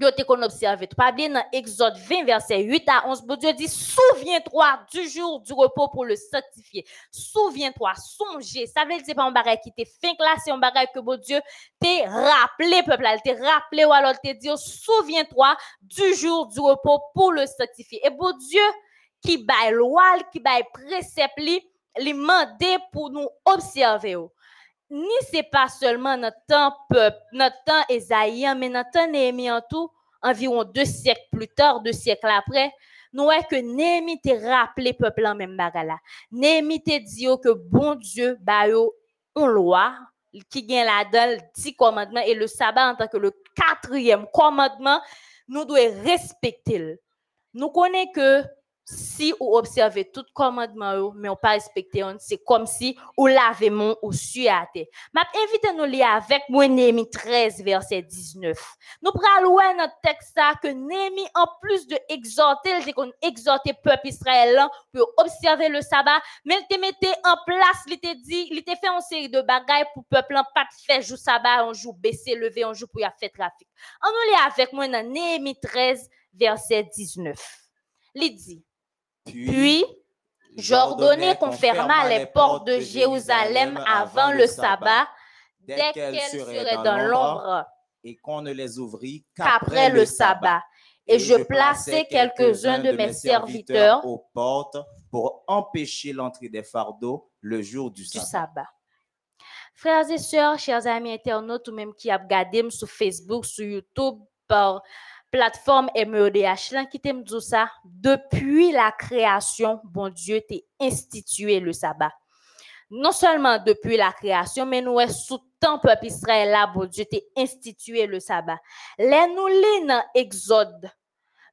yo te kon observe. Pas bien dans Exode 20, verset 8 à 11, bon Dieu dit, souviens-toi du jour du repos pour le sanctifier. Souviens-toi, songez. Ça veut dire pas un bagage qui t'est fin classe, c'est un bagage que bon Dieu t'est rappelé, peuple, là, t'est rappelé ou alors t'est dit, souviens-toi du jour du repos pour le sanctifier. Et bon Dieu, qui bail loi, qui bail précepte, li mandé pour nous observer. Oh ni c'est pas seulement notre temps peuple, notre temps mais notre temps Néhémie en tout, environ deux siècles plus tard, deux siècles après, nous voyons que Néhémie t'a rappelé peuple en même bagala. Néhémie t'a dit yo que bon Dieu yo une loi qui gagne la dedans dix commandements et le sabbat en tant que le quatrième commandement, nous devons respecter. Nous connaissons que si ou observe tout commandement mais ou pas respecté on, c'est comme si ou lave mon ou su à terre. M'a invité nous lire avec moi Néhémie 13 verset 19. Nous ouais notre texte que Néhémie en plus de exhorter, il exhorter peuple Israël là pour observer le sabbat, mais il te mettait en place, il te dit, il te fait une série de bagailles pour peuple là pas de faire jour sabbat, un jour baisser, lever, un jour pour y a fait trafic. On nous lit avec moi dans Néhémie 13 verset 19. Il dit puis, j'ordonnai qu'on fermât les portes de Jérusalem avant le sabbat, dès qu'elles seraient dans l'ombre, et qu'on ne les ouvrit qu'après le sabbat. Et je plaçai quelques-uns de mes serviteurs aux portes pour empêcher l'entrée des fardeaux le jour du sabbat. Frères et sœurs, chers amis internautes, ou même qui regardé sur Facebook, sur YouTube, par plateforme MEODH, là, qui t'aime dire ça, depuis la création, bon Dieu t'a institué le sabbat. Non seulement depuis la création, mais nous est sous temps peuple Israël bon Dieu t'a institué le sabbat. Les nous lis dans Exode,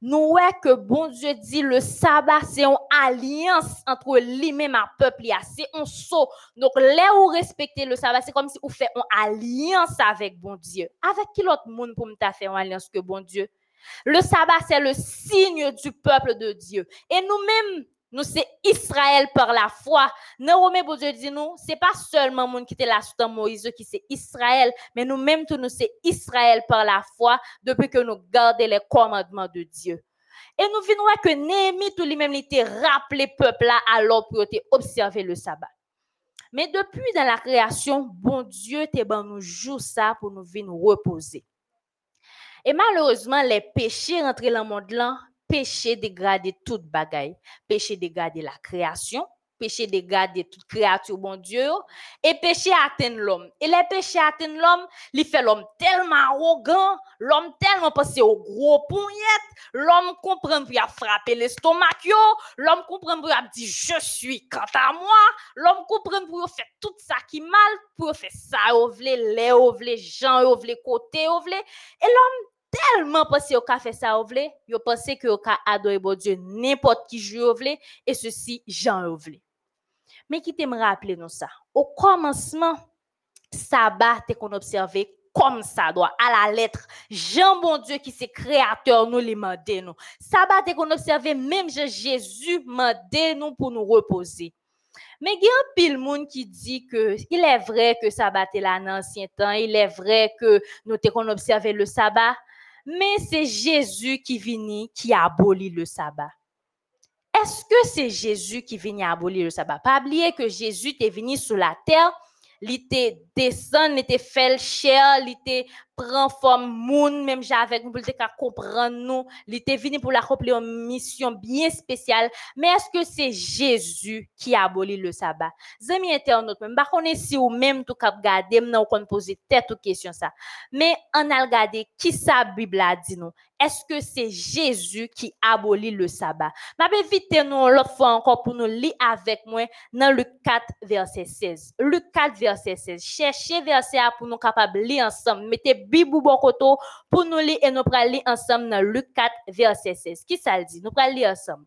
nous ouais que bon Dieu dit le sabbat c'est une alliance entre lui-même et le peuple, c'est un saut. Donc là où respecter le sabbat, c'est comme si vous faites une alliance avec bon Dieu. Avec qui l'autre monde pour me faire une alliance que bon Dieu? Le sabbat, c'est le signe du peuple de Dieu. Et nous-mêmes, nous, c'est Israël par la foi. Romains, bon Dieu dit nous, c'est pas seulement monde qui était là sous Moïse qui c'est Israël, mais nous-mêmes, nous, c'est Israël par la foi depuis que nous gardons les commandements de Dieu. Et nous venons que Néhémie, tout lui-même, était rappelé peuple là alors pour observer le sabbat. Mais depuis dans la création, bon Dieu nous jour ça pour nous nous reposer. Et malheureusement, les péchés rentrés dans le monde là, péché dégradé toute bagaille, péché dégradé la création, péché dégradé toute créature bon Dieu et péché atteint l'homme. Et les péchés atteignent l'homme, il fait l'homme tellement arrogant, l'homme tellement passé au gros poignet, l'homme comprend a frappé l'estomac l'homme comprend y a dit je suis quant à moi, l'homme comprend y a fait tout ça qui mal, pour a fait ça au vle, les Jean au vle, côté au vle, et l'homme tellement pensé ka fait ça au vle, yo pensé que ka adorer bon Dieu n'importe qui joue au et ceci Jean au. Mais qui te me rappeler nous ça? Au commencement, sabbat te qu'on observait comme ça doit, à la lettre. Jean bon Dieu qui c'est créateur nous les mandé nous. Sabbat te qu'on observait même Jésus mandé nous pour nous reposer. Mais il y a un pile monde qui dit que il est vrai que sabbat est là dans l'ancien temps, il est vrai que nous te qu'on observait le sabbat, mais c'est Jésus qui vient qui a aboli le sabbat. Est-ce que c'est Jésus qui vient abolir le sabbat? Pas oublier que Jésus est venu sur la terre, il était descend, il était fait chair, il était prend forme moun, même avec nous pour le qu'à comprendre nous, il était venu pour l'accomplir une mission bien spéciale. Mais est-ce que c'est Jésus qui a aboli le sabbat? Zami internaute, même pas connaît si ou même tout cap garder, nous qu'on poser tête aux questions ça. Mais on a regardé qui sa Bible a dit nous. Est-ce que c'est Jésus qui abolit le sabbat? M'a vite nous l'autre fois encore pour nous lire avec moi dans Luc 4 verset 16. Luc 4 verset 16. Cherchez verset A pour nous capables de lire ensemble. Bibou bon koto pour nous lire et nous lire ensemble dans Luc 4 verset 16. Qui ça le dit? Nous prenons lire ensemble.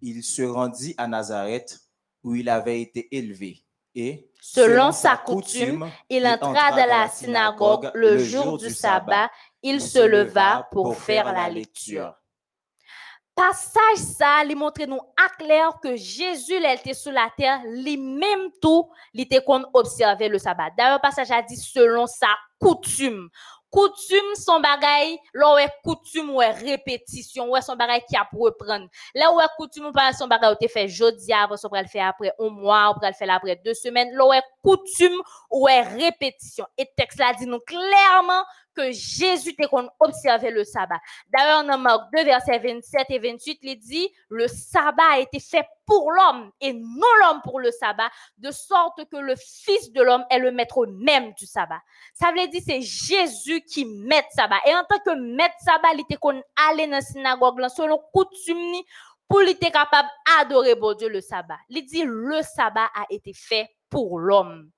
Il se rendit à Nazareth où il avait été élevé et Selon sa coutume, il entra dans la synagogue le jour du sabbat. Il se leva pour faire la lecture. Passage ça, il montre nous à clair que Jésus, il était sur la terre, lui-même tout, il était qu'on observait le sabbat. D'ailleurs, passage a dit selon sa coutume. Coutume, son bagay, là est coutume, ou est répétition, ou est son bagay qui a pour reprendre. Là où est coutume, ou pas son bagay, te fait jeudi, après, on va le faire après un mois, on va le faire après deux semaines. Là est coutume, ou est répétition. Et texte là dit nous clairement que Jésus était qu'on observait le sabbat. D'ailleurs, dans Marc 2, versets 27 et 28, il dit, le sabbat a été fait pour l'homme et non l'homme pour le sabbat, de sorte que le Fils de l'homme est le maître même du sabbat. Ça veut dire c'est Jésus qui met sabbat. Et en tant que maître sabbat, il était qu'on allait dans la synagogue, selon coutume, pour était capable d'adorer bon Dieu le sabbat. Il dit, le sabbat a été fait pour l'homme.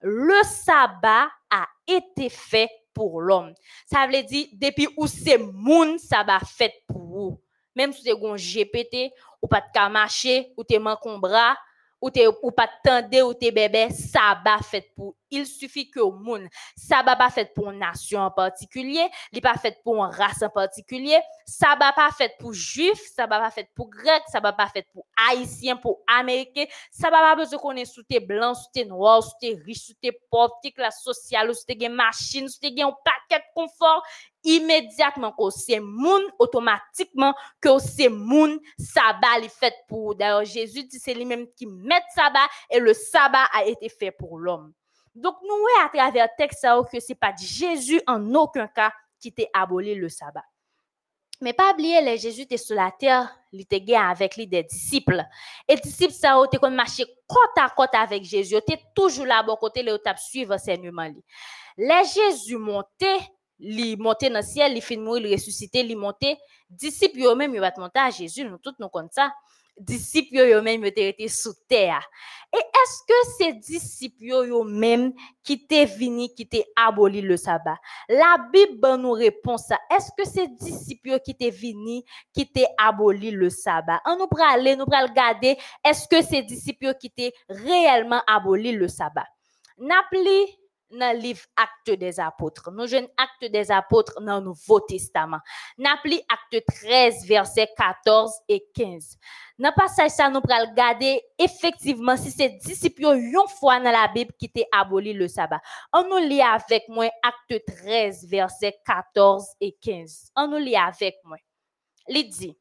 Le sabbat a été fait pour l'homme. Ça veut dire, depuis où c'est moun sabbat fait pour vous. Même si c'est un GPT, ou pas de marcher, ou te mankon bras, ou ou pas tende ou te bébé, sabbat fait pour il suffit que monde sabbat pas fait pour une nation en particulier, il pas fait pour une race en particulier, sabbat pas fait pour juif, sabbat pas fait pour grec, sabbat pas fait pour haïtien, pour américain, sabbat pas besoin qu'on est sous tes blanc, sous tes noir, sous tes riche, sous tes pauvres, tes classe sociale, ou sous tes gen machine, sous tes un paquet de confort, immédiatement que c'est moun automatiquement que c'est moun sabbat est fait pour d'ailleurs Jésus dit c'est lui-même qui met sabbat et le sabbat a été fait pour l'homme donc nous voyons à travers le texte ça, que c'est pas Jésus en aucun cas qui t'a aboli le sabbat mais pas oublier les Jésus était sur la terre il était gay avec lui des disciples et disciples ça ont marché côte à côte avec Jésus était toujours là bon côté les tap suivre les Jésus montait li monter dans le ciel, li fin mourir, li ressusciter, li monter. Disciples même yo va monter à Jésus, nous tous nous comme ça. Disciples yo te été sous terre. Et est-ce que ces disciples même qui t'est venu, qui t'est aboli le sabbat? La Bible nous répond ça. Est-ce que ces disciples qui t'est venu, qui t'est aboli le sabbat? On nous pral aller, nous pral regarder, est-ce que ces disciples qui t'est réellement aboli le sabbat? N'appli dans le livre Actes des Apôtres. Nous jeunes Actes des Apôtres dans le Nouveau Testament. N'appli Acte 13, versets 14 et 15. Dans le passage, ça nous pral regarder effectivement si disciples ont une fois dans la Bible qui t'est aboli le sabbat. On nous lit avec moi Acte 13, versets 14 et 15. On nous lit avec moi. Il dit,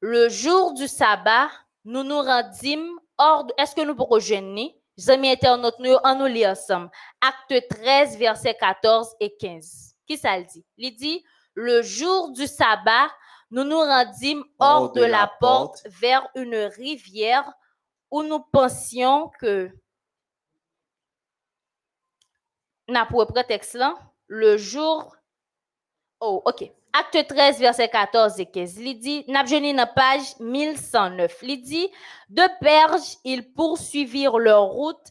le jour du sabbat, nous nous rendîmes hors de... Est-ce que nous jeûner? Zami internautes, nous lit ensemble. Acte 13, versets 14 et 15. Qui ça le dit? Il dit, le jour du sabbat, nous nous rendîmes hors de la porte vers une rivière où nous pensions que, n'a pour prétexte là, le jour, oh, ok. Acte 13, verset 14 et 15. Il dit, n'a page 1109. Il dit, de Perge, ils poursuivirent leur route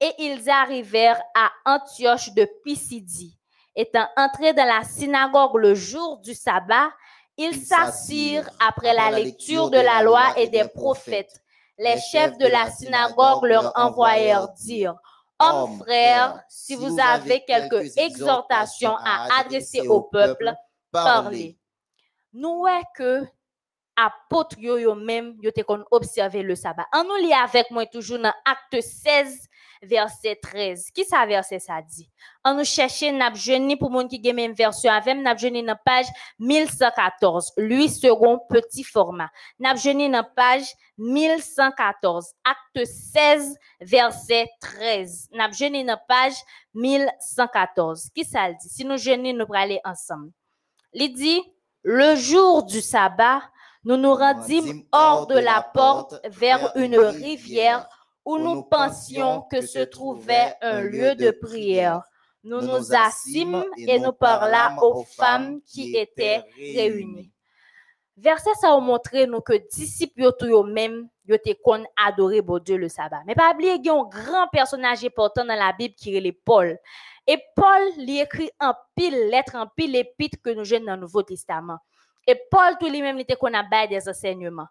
et ils arrivèrent à Antioche de Pisidie. Étant entrés dans la synagogue le jour du sabbat, ils s'assirent après la lecture de la loi et des prophètes. Les chefs de la synagogue leur envoyèrent dire, Hommes frères, si vous avez quelques exhortations à adresser au peuple, parler. Nous voyons que apôtre yo même yo te kon observer le sabbat. On nous lit avec moi toujours dans acte 16 verset 13. Qui ça verset ça dit? On nous chercher n'a pour moun qui gen même version avec n'a jeuni dans page 1114. Lui second petit format. N'a jeuni dans page 1114. Acte 16 verset 13. N'a jeuni dans page 1114. Qui ça dit? Si nous jeûnons nous aller ensemble. Il dit, le jour du sabbat, nous nous rendîmes hors de la porte vers une rivière où nous pensions que se trouvait un lieu de prière. Nous nous assîmes et nous parlâmes aux femmes qui étaient réunies. Verset ça a montré nous que disciples yo te kon adorer bon Dieu le sabbat. Mais pas oublier qu'il y a un grand personnage important dans la Bible qui est Paul. Et Paul lui écrit en pile lettre, en pile épître que nous jeunes dans le Nouveau Testament. Et Paul tout lui-même était qu'on a bail des enseignements.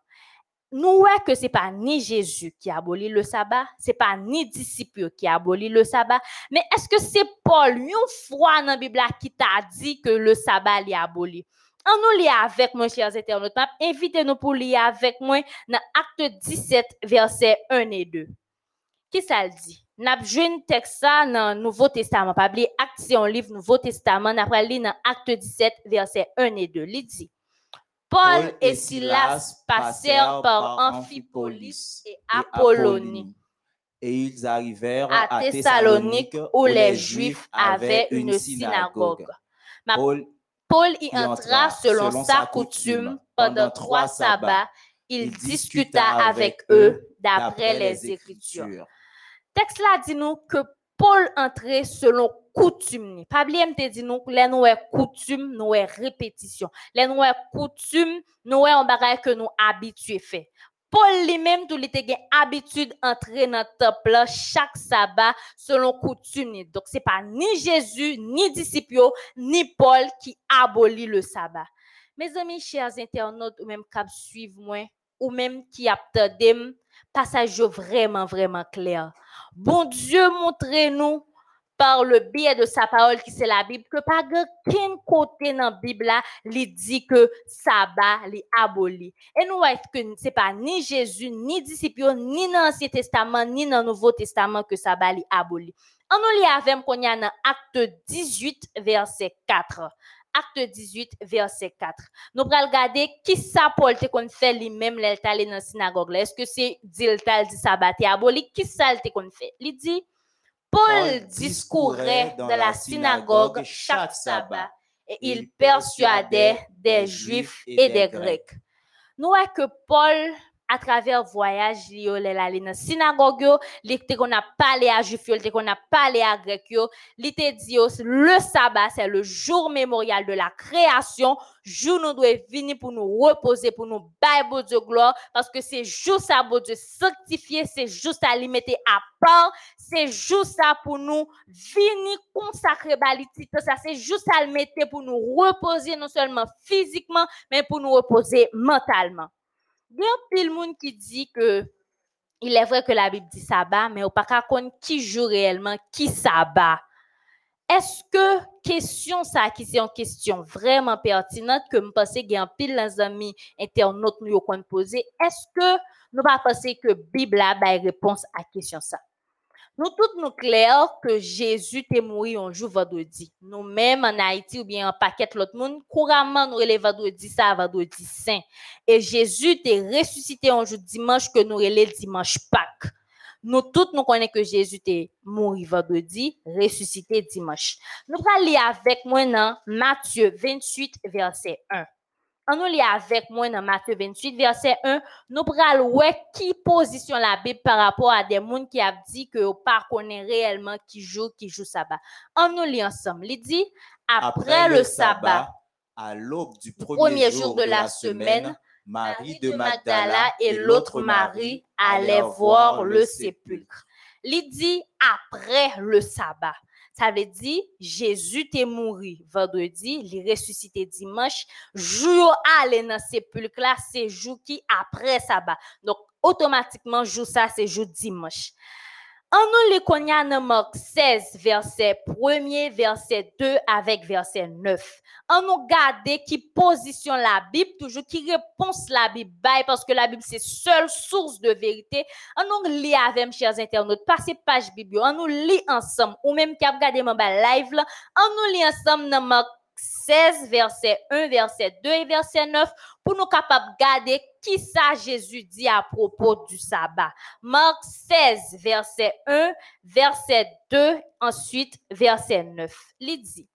Nous voyons que c'est pas ni Jésus qui a aboli le sabbat, c'est pas ni disciple qui a aboli le sabbat, mais est-ce que c'est Paul une fois dans la Bible qui t'a dit que le sabbat est aboli? On nous lit avec moi, chers internautes. Invitez-nous pour lire avec moi dans Acte 17, versets 1 et 2. Qui ça le dit? N'a un texte ça dans le Nouveau Testament. Acte, c'est un livre Nouveau Testament. N'a pas lire dans Acte 17, versets 1 et 2. Il dit, Paul et Silas passèrent par Amphipolis et Apollonie. Et ils arrivèrent à Thessalonique où les Juifs avaient une synagogue. Paul y entra selon sa coutume pendant trois sabbats. Il discuta avec eux d'après les Écritures. Texte là dit nous que Paul entrait selon coutume. ni. Te coutume, nous est répétition. Les nous est coutume, nous est un bagage que nous habitués fait. Paul lui-même tout il était gen habitude entrer dans le temple chaque sabbat selon coutume. Donc c'est pas ni Jésus, ni disciples, yo, ni Paul qui abolit le sabbat. Mes amis chers internautes ou même cap suivre moi ou même qui attendem, passage vraiment, vraiment clair. Bon Dieu, montrez-nous par le biais de sa parole qui c'est la Bible que pas aucun côté dans la Bible là dit que sabbat est aboli et nous voyons que c'est pas ni Jésus ni disciples ni dans l'Ancien Testament ni dans le Nouveau Testament que sabbat est aboli on nous lit avec qu'on y a dans acte 18 verset 4 acte 18 verset 4 nous allons regarder qui ça Paul te qu'on fait lui-même allé dans la synagogue est-ce que c'est dit dit sabbat est aboli? Qui ça te qu'on fait? Il dit Paul discourait dans la synagogue chaque sabbat et il persuadait des Juifs et des Grecs. Nous voyons que Paul, à travers voyage, allé dans la synagogue, il était qu'on a à il était qu'on a parlé à Grecs, il était dit le sabbat, c'est le jour mémorial de la création, jour nous devons venir pour nous reposer, pour nous bailler de gloire, parce que c'est juste ça, bon Dieu, sanctifier, c'est juste à limiter à part, c'est juste ça pour nous venir consacrer balitique, ça c'est juste à le pour nous reposer non seulement physiquement, mais pour nous reposer mentalement. Y a pile monde qui dit que il est vrai que la Bible dit sabbat, mais on pas connaître qui joue réellement qui sabbat. Est-ce que question ça qui c'est une question vraiment pertinente que me penser qu'il y a un pile les amis internautes nous qu'on poser, est-ce que nous pas penser que Bible a une réponse à question ça? Nous tous nous clair que Jésus est mort un jour vendredi. Nous même en Haïti ou bien en paquet l'autre monde, couramment nous relève vendredi ça vendredi saint. Et Jésus est ressuscité un jour dimanche que nous relève dimanche Pâques. Nous tous nous connaissons que Jésus est mort vendredi, ressuscité dimanche. Nous allons lire avec moi dans Matthieu 28 verset 1. On nous lit avec moi dans Matthieu 28, verset 1. Nous prenons ouais qui position la Bible par rapport à des gens qui ont dit que pas connaît réellement qui joue, qui joue sabbat. On nous lit ensemble. Il dit, après, le sabbat, à l'aube du premier, premier jour de la semaine, Marie de Magdala et l'autre Marie allaient voir le sépulcre. Il dit après le sabbat. Ça veut dire, Jésus est mort vendredi, il ressuscité dimanche. Jour aller dans sépulcre là, c'est jour qui après sabbat. Donc, automatiquement, jour ça, c'est jour dimanche. En nous les dans Marc 16, verset 1er, verset 2 avec verset 9. En nous garder qui position la Bible, toujours qui réponse la Bible, parce que la Bible c'est seule source de vérité. En nous lit avec chers internautes, passez page Bible, en nous lit ensemble, ou même qui a regardé mon live en nous lit ensemble dans Marc 16, verset 1, verset 2 et verset 9, pour nous capables de garder qui ça Jésus dit à propos du sabbat. Marc 16, verset 1, verset 2, ensuite verset 9. Il dit,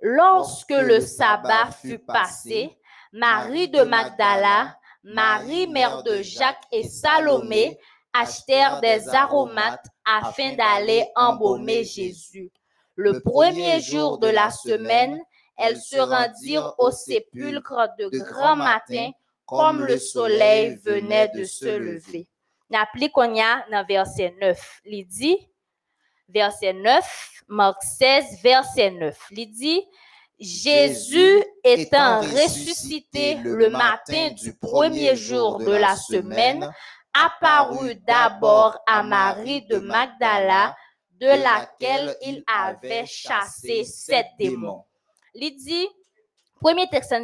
Lorsque le sabbat fut passé, Marie de Magdala, Marie mère de Jacques et Salomé achetèrent des aromates afin d'aller embaumer Jésus. Le premier jour de la semaine, elles se rendirent au sépulcre de grand matin, comme le soleil venait de se lever. N'appelez qu'on y a dans verset 9. Il dit, verset 9, Marc 16, verset 9. Il dit, Jésus étant ressuscité le matin du premier jour de la semaine, apparut d'abord à Marie de Magdala, de laquelle il avait chassé sept démons. Il dit, premier texte,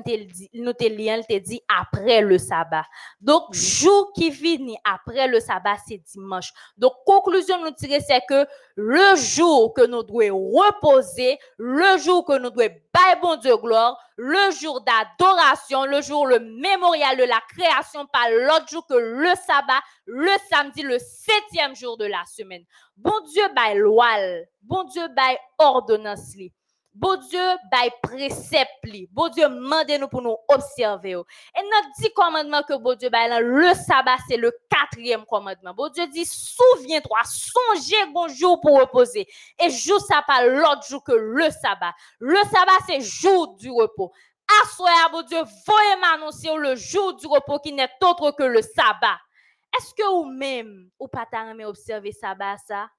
nous te il te dit après le sabbat. Donc, jour qui finit après le sabbat, c'est dimanche. Donc, conclusion nous tirer, c'est que le jour que nous devons reposer, le jour que nous devons bailler bon Dieu gloire, le jour d'adoration, le jour, le mémorial de la création, pas l'autre jour que le sabbat, le samedi, le septième jour de la semaine. Bon Dieu baille loi, bon Dieu baille ordonnance li. Bon Dieu, bail précepte. Bon Dieu, mandez-nous pour nous observer. Et notre dit commandement que bon Dieu le sabbat, c'est le quatrième commandement. Bon Dieu dit, souviens-toi, songez bon jour pour reposer. Et jour ça pas l'autre jour que le sabbat. Le sabbat, c'est jour du repos. Assoyez, bon Dieu, voyez m'annoncer le jour du repos qui n'est autre que le sabbat. Est-ce que vous même, ou pas t'aimer observer sabbat ça?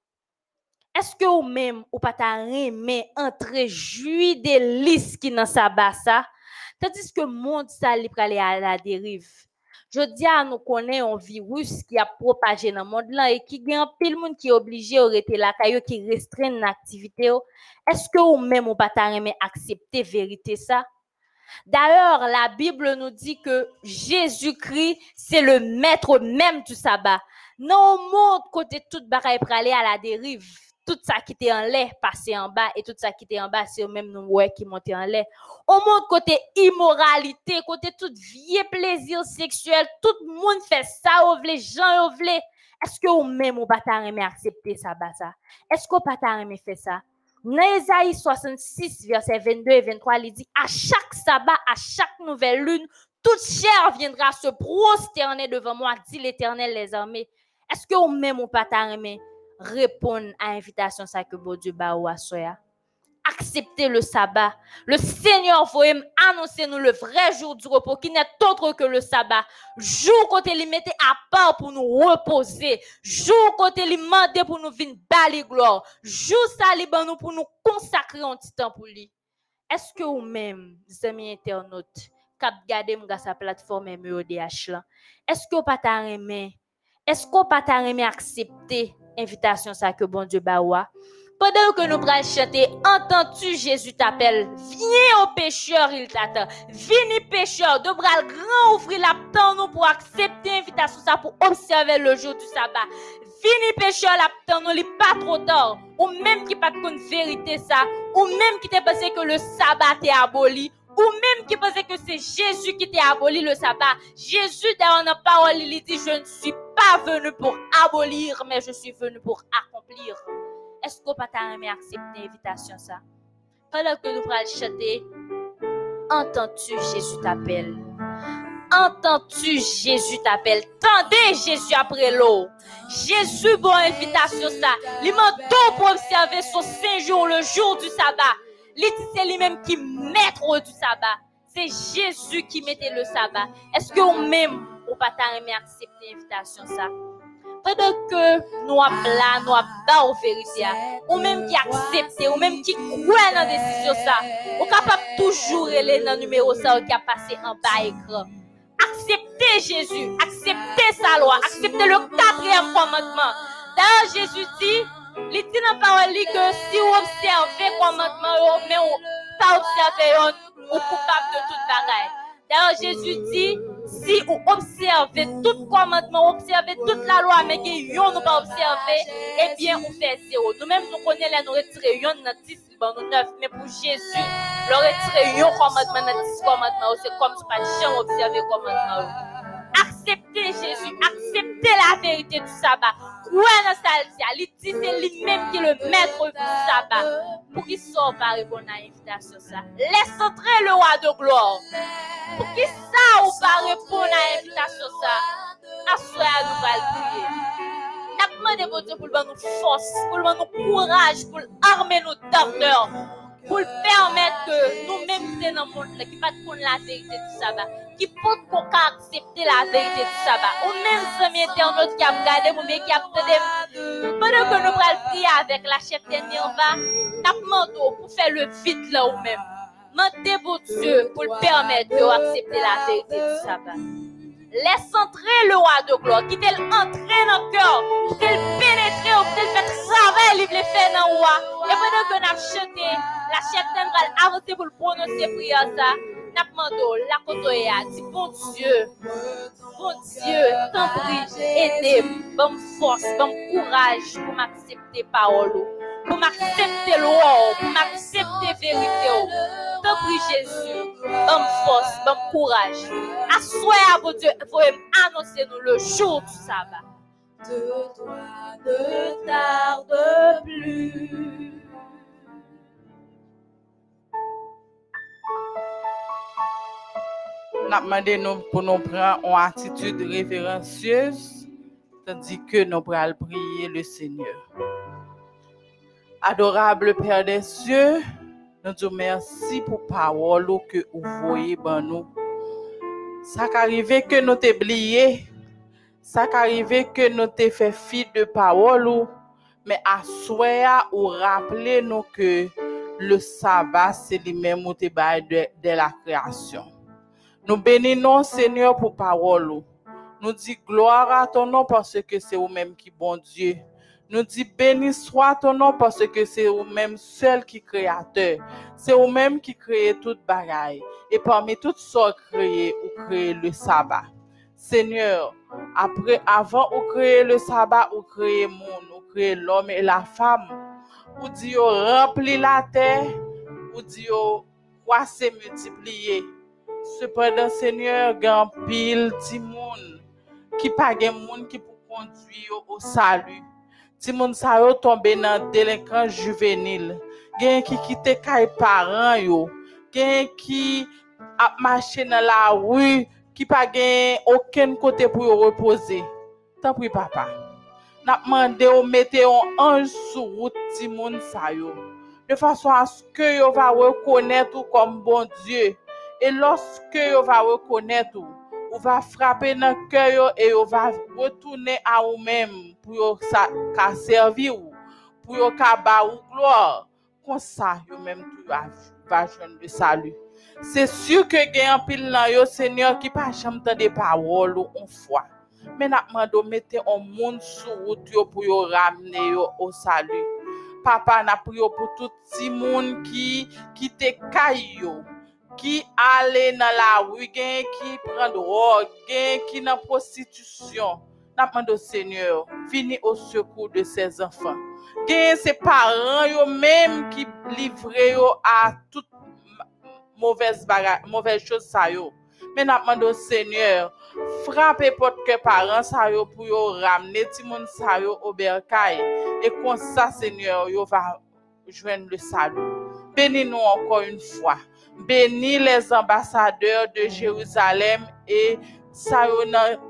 Est-ce que vous même ou pas t'aimer entrer jouir des listes qui dans sabbat ça? Tandis que monde ça li pralé à la dérive. Jodi a nou konen yon virus ki a propaje nan monde lan e ki gen pil moun ki oblige ou rete la kayo ki restreine nan aktivite yo. Eske ou même ou pas ta reme accepter vérité ça? D'ailleurs, la Bible nous dit que Jésus-Christ, c'est le maître même du sabbat. Non, au monde, côté tout bagaille pour aller à la dérive. Tout ça qui était en lait, passé en bas, et tout ça qui était en bas, c'est même nous ouais, qui montait en lait. Au monde, côté immoralité, côté tout vieux plaisir sexuel, tout le monde fait ça, ou vle, gens ou. Est-ce que ou même ou pas accepter ça, ça? Est-ce que pas ta reme fait ça? Dans Ésaïe 66, verset 22 et 23, il dit, à chaque sabbat, à chaque nouvelle lune, toute chair viendra se prosterner devant moi, dit l'Éternel les armées. Est-ce que vous même ou pas ta remet répondre à l'invitation ça que bon Dieu ba ou soya? Acceptez le sabbat. Le Seigneur voulait annoncer nous le vrai jour du repos qui n'est autre que le sabbat. Jour côté il à part pour nous reposer. Jour côté il demandait pour nous venir bali gloire. Jour ça nous pour nous consacrer un petit temps pour lui. Est-ce que vous même, amis internautes, cap gade mga sa plateforme MEODH là, est-ce que vous pas? Est-ce que vous pas accepter invitation ça que bon Dieu ba ou a? Pendant que nous prenons chanter, entends-tu Jésus t'appelle? Viens au pécheur, il t'attend. Viens pécheur, de bras grand ouvrir la nous pour accepter l'invitation ça pour observer le jour du sabbat. Viens pécheur la temps nous, pas trop tard. Ou même qui pas de vérité ça, ou même qui t'a pensé que le sabbat est aboli, ou même qui pensait que c'est Jésus qui t'a aboli le sabbat. Jésus, dans la parole, il dit, je ne suis pas venu pour abolir, mais je suis venu pour accomplir. Est-ce qu'on peut t'aimer accepter l'invitation ça? Pendant que nous prenons chanter, entends-tu Jésus t'appelle? Entends-tu Jésus t'appelle? Tendez Jésus après l'eau. Jésus, bon invitation ça. Il m'a pour observer son saint jour, le jour du sabbat. C'est lui-même qui maître du sabbat. C'est Jésus qui mettait le sabbat. Est-ce que vous même, ou pas accepter l'invitation ça? pendant que nous avons là, nous avons aux vérité, ou même qui accepte, ou même qui croit dans la décision ça, ou capable toujours aller dans le numéro ça qui a passé en bas écran. Acceptez Jésus, acceptez sa loi, acceptez le quatrième commandement. D'ailleurs, Jésus dit, il dit dans la parole que si vous observez le commandement, mais vous pas observé, vous coupable de toute bagaille. D'ailleurs, Jésus dit, si vous observez tout commandement, observez toute la loi, mais que yon nous pas observé, eh bien, on fait zéro. Nous-mêmes, nous connaissons, nous retirer yon dans 10, nous 9, mais pour Jésus, le retirer yon commandement dans 10 commandements, c'est comme si pas jamais observé commandement. Acceptez Jésus, acceptez la vérité du sabbat. Ouais, dans ça, il dit c'est lui-même qui est le maître du sabbat. Pour qu'il soit pas répondre à l'invitation ça. Laisse entrer le roi de gloire. Pour qu'il ou pas répondre à l'invitation ça. Assoyez nous va le prier. N'a demandé bon Dieu pour le nous force, pour le nous courage, pour armer nos pour permettre que nous-mêmes dans le monde, qui pas la vérité du qui accepter la vérité du sabbat, ou même amis internautes qui a regardé, qui a peut pendant que nous allons avec la Nirva, le vide là ou même. Pour Dieu pour permettre de accepter la vérité du sabbat. Laisse entrer le roi de gloire, qui t'elle entrer dans le fait dans roi. Et pendant que nous chanté, la chef avancer pour prononcer prière ça. N'a demandé la côté a dit bon Dieu, bon Dieu, t'en prie, aidez, bonne force, bon courage pour m'accepter parole, pour m'accepter l'eau, pour m'accepter vérité. T'en prie Jésus, bonne force, bon courage. Assoyez à bon Dieu, vous annoncer nous le jour du sabbat. De toi ne tarde plus. N'a demandé pour nous prendre une attitude révérencieuse, tandis que nous allons prier le Seigneur. Adorable Père des cieux, nous te merci pour parole que vous voyez dans nous. Ça qu'arrive que nous t'oublié, ça qu'arrive que nous t'ai fait fi de parole, mais à soi ou rappeler nous que le sabbat c'est lui-même de, de la création. Nous bénissons Seigneur pour parole. Nous dit gloire à ton nom parce que c'est vous-même qui bon Dieu. Nous dit béni soit ton nom parce que c'est vous-même seul qui créateur. C'est vous-même qui créez toute bagaille. Et parmi toutes sortes créées, vous créez le sabbat. Seigneur, après, avant vous créez le sabbat, vous créez le monde, vous créez l'homme et la femme. Vous dites, remplis la terre, vous dites, croissez, multipliez. Cependant, Seigneur, gan pile ti moun qui pa gen moun qui pour conduire au salut. Ti moun sa yo tombe nan délinquant juvénile. Gen qui quitte kay parents yo. Gen qui a marché dans la rue qui pa gen aucun côté pour reposer. Tant pis papa. N'a demandé ou mette un ange sur route ti moun. De façon à ce que yo va reconnaître comme bon Dieu. Et lorsque yo va reconnaître ou, va frapper dans cœur et yo va retourner à vous-même pour yo servir ou, pour yo ka ou gloire. Comme ça, yo même tout va, va le salut. C'est sûr que gen un pile nan yo, Seigneur, qui pas jamais des paroles ou on foi. Mais n'a mando mette un monde sur route yo pour yo ramener yo au salut. Papa n'a prié pour tout ti monde qui qui te kay yo. qui ale dans la rue, gen qui prend drogue, gen qui dans prostitution. N'a demandé au Seigneur, vini au secours de ces enfants. Gen ses parents yo même qui livrent yo à toute mauvaise baga, mauvaise chose ça yo. N'a demandé au Seigneur, frappez porte que parents ça yo pour yo ramener ti moun ça yo au bercail et comme ça Seigneur yo va joindre le salut. Bénis-nous encore une fois. Bénis les ambassadeurs de Jérusalem et ça yo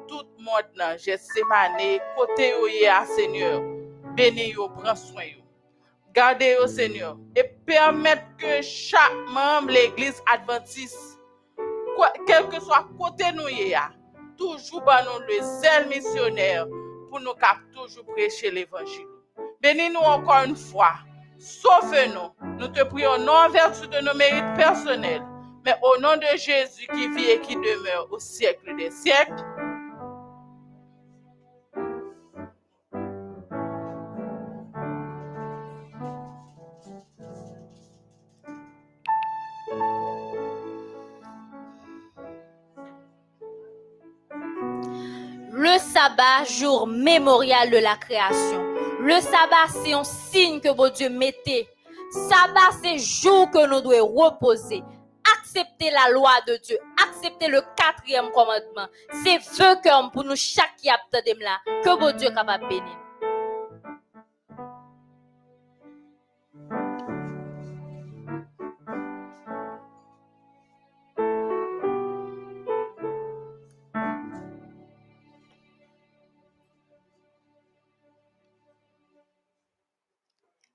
tout monde nan Gethsemane, côté yo ye a Seigneur. Bénis yo, soin yo. Gardez yo Seigneur et permettre que chaque membre de l'église adventiste quel que soit côté nous a, toujours ban nous le zèle missionnaire pour nous cap toujours prêcher l'évangile. Bénis-nous encore une fois. Sauve-nous. Nous te prions non en vertu de nos mérites personnels, mais au nom de Jésus qui vit et qui demeure au siècle des siècles. Sabbat, jour mémorial de la création. Le sabbat, c'est un signe que bon Dieu mettait. Sabbat, c'est jour que nous devons reposer. Accepter la loi de Dieu. Accepter le quatrième commandement. C'est feu pour nous chaque qui a là. Que bon Dieu est capable de bénir.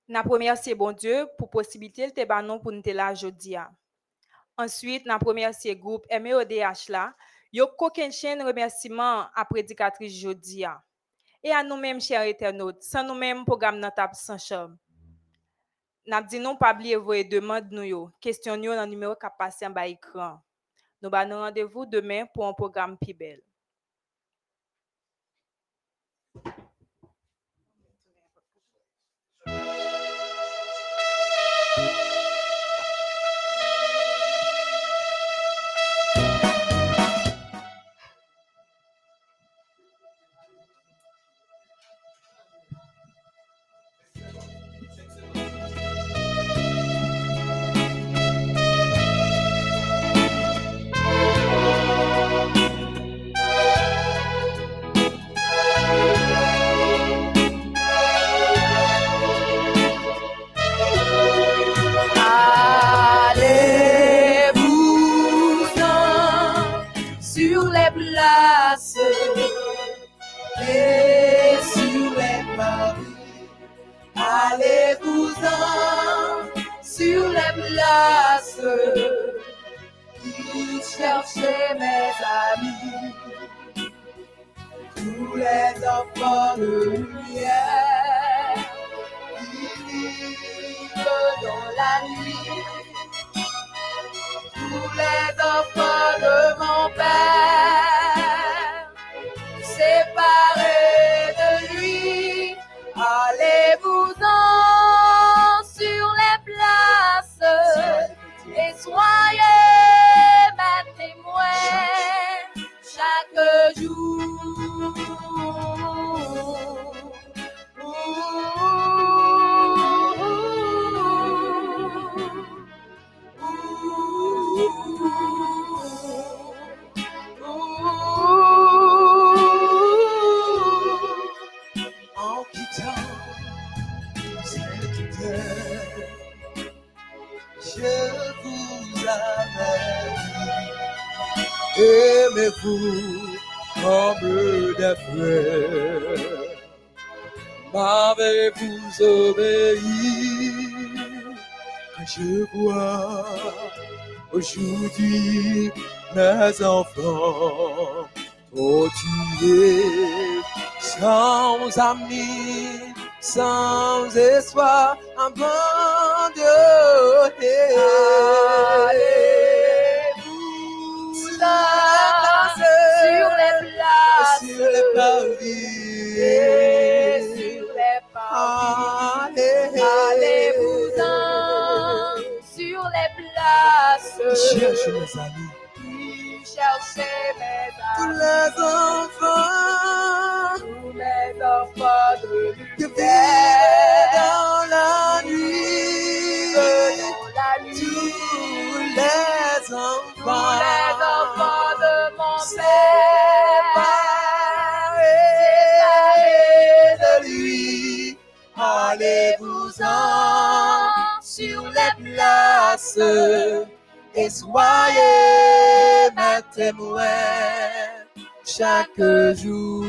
N'a remercié bon Dieu pour possibilité te ban nous pour nous là jodi a. Ensuite, n'a remercié groupe MEODH là, yo koken chaîne remerciement à prédicatrice jodi a. Et à nous-mêmes chers internautes, sans nous-mêmes programme nan sans charme. N'a dit pas oublier vos demandes nous yo, question yo numéro qui passé en bas écran. Nous ba nous rendez-vous demain pour un programme plus belle. Comme des frères. M'avez-vous obéi? Que je vois aujourd'hui mes enfants torturés sans amis, sans espoir, abandonnés. Et sur les Allez-vous-en sur les places. Cherche mes amis, cherchez mes tous amis. les enfants Tous les enfants de l'univers. et soyez mes chaque jour.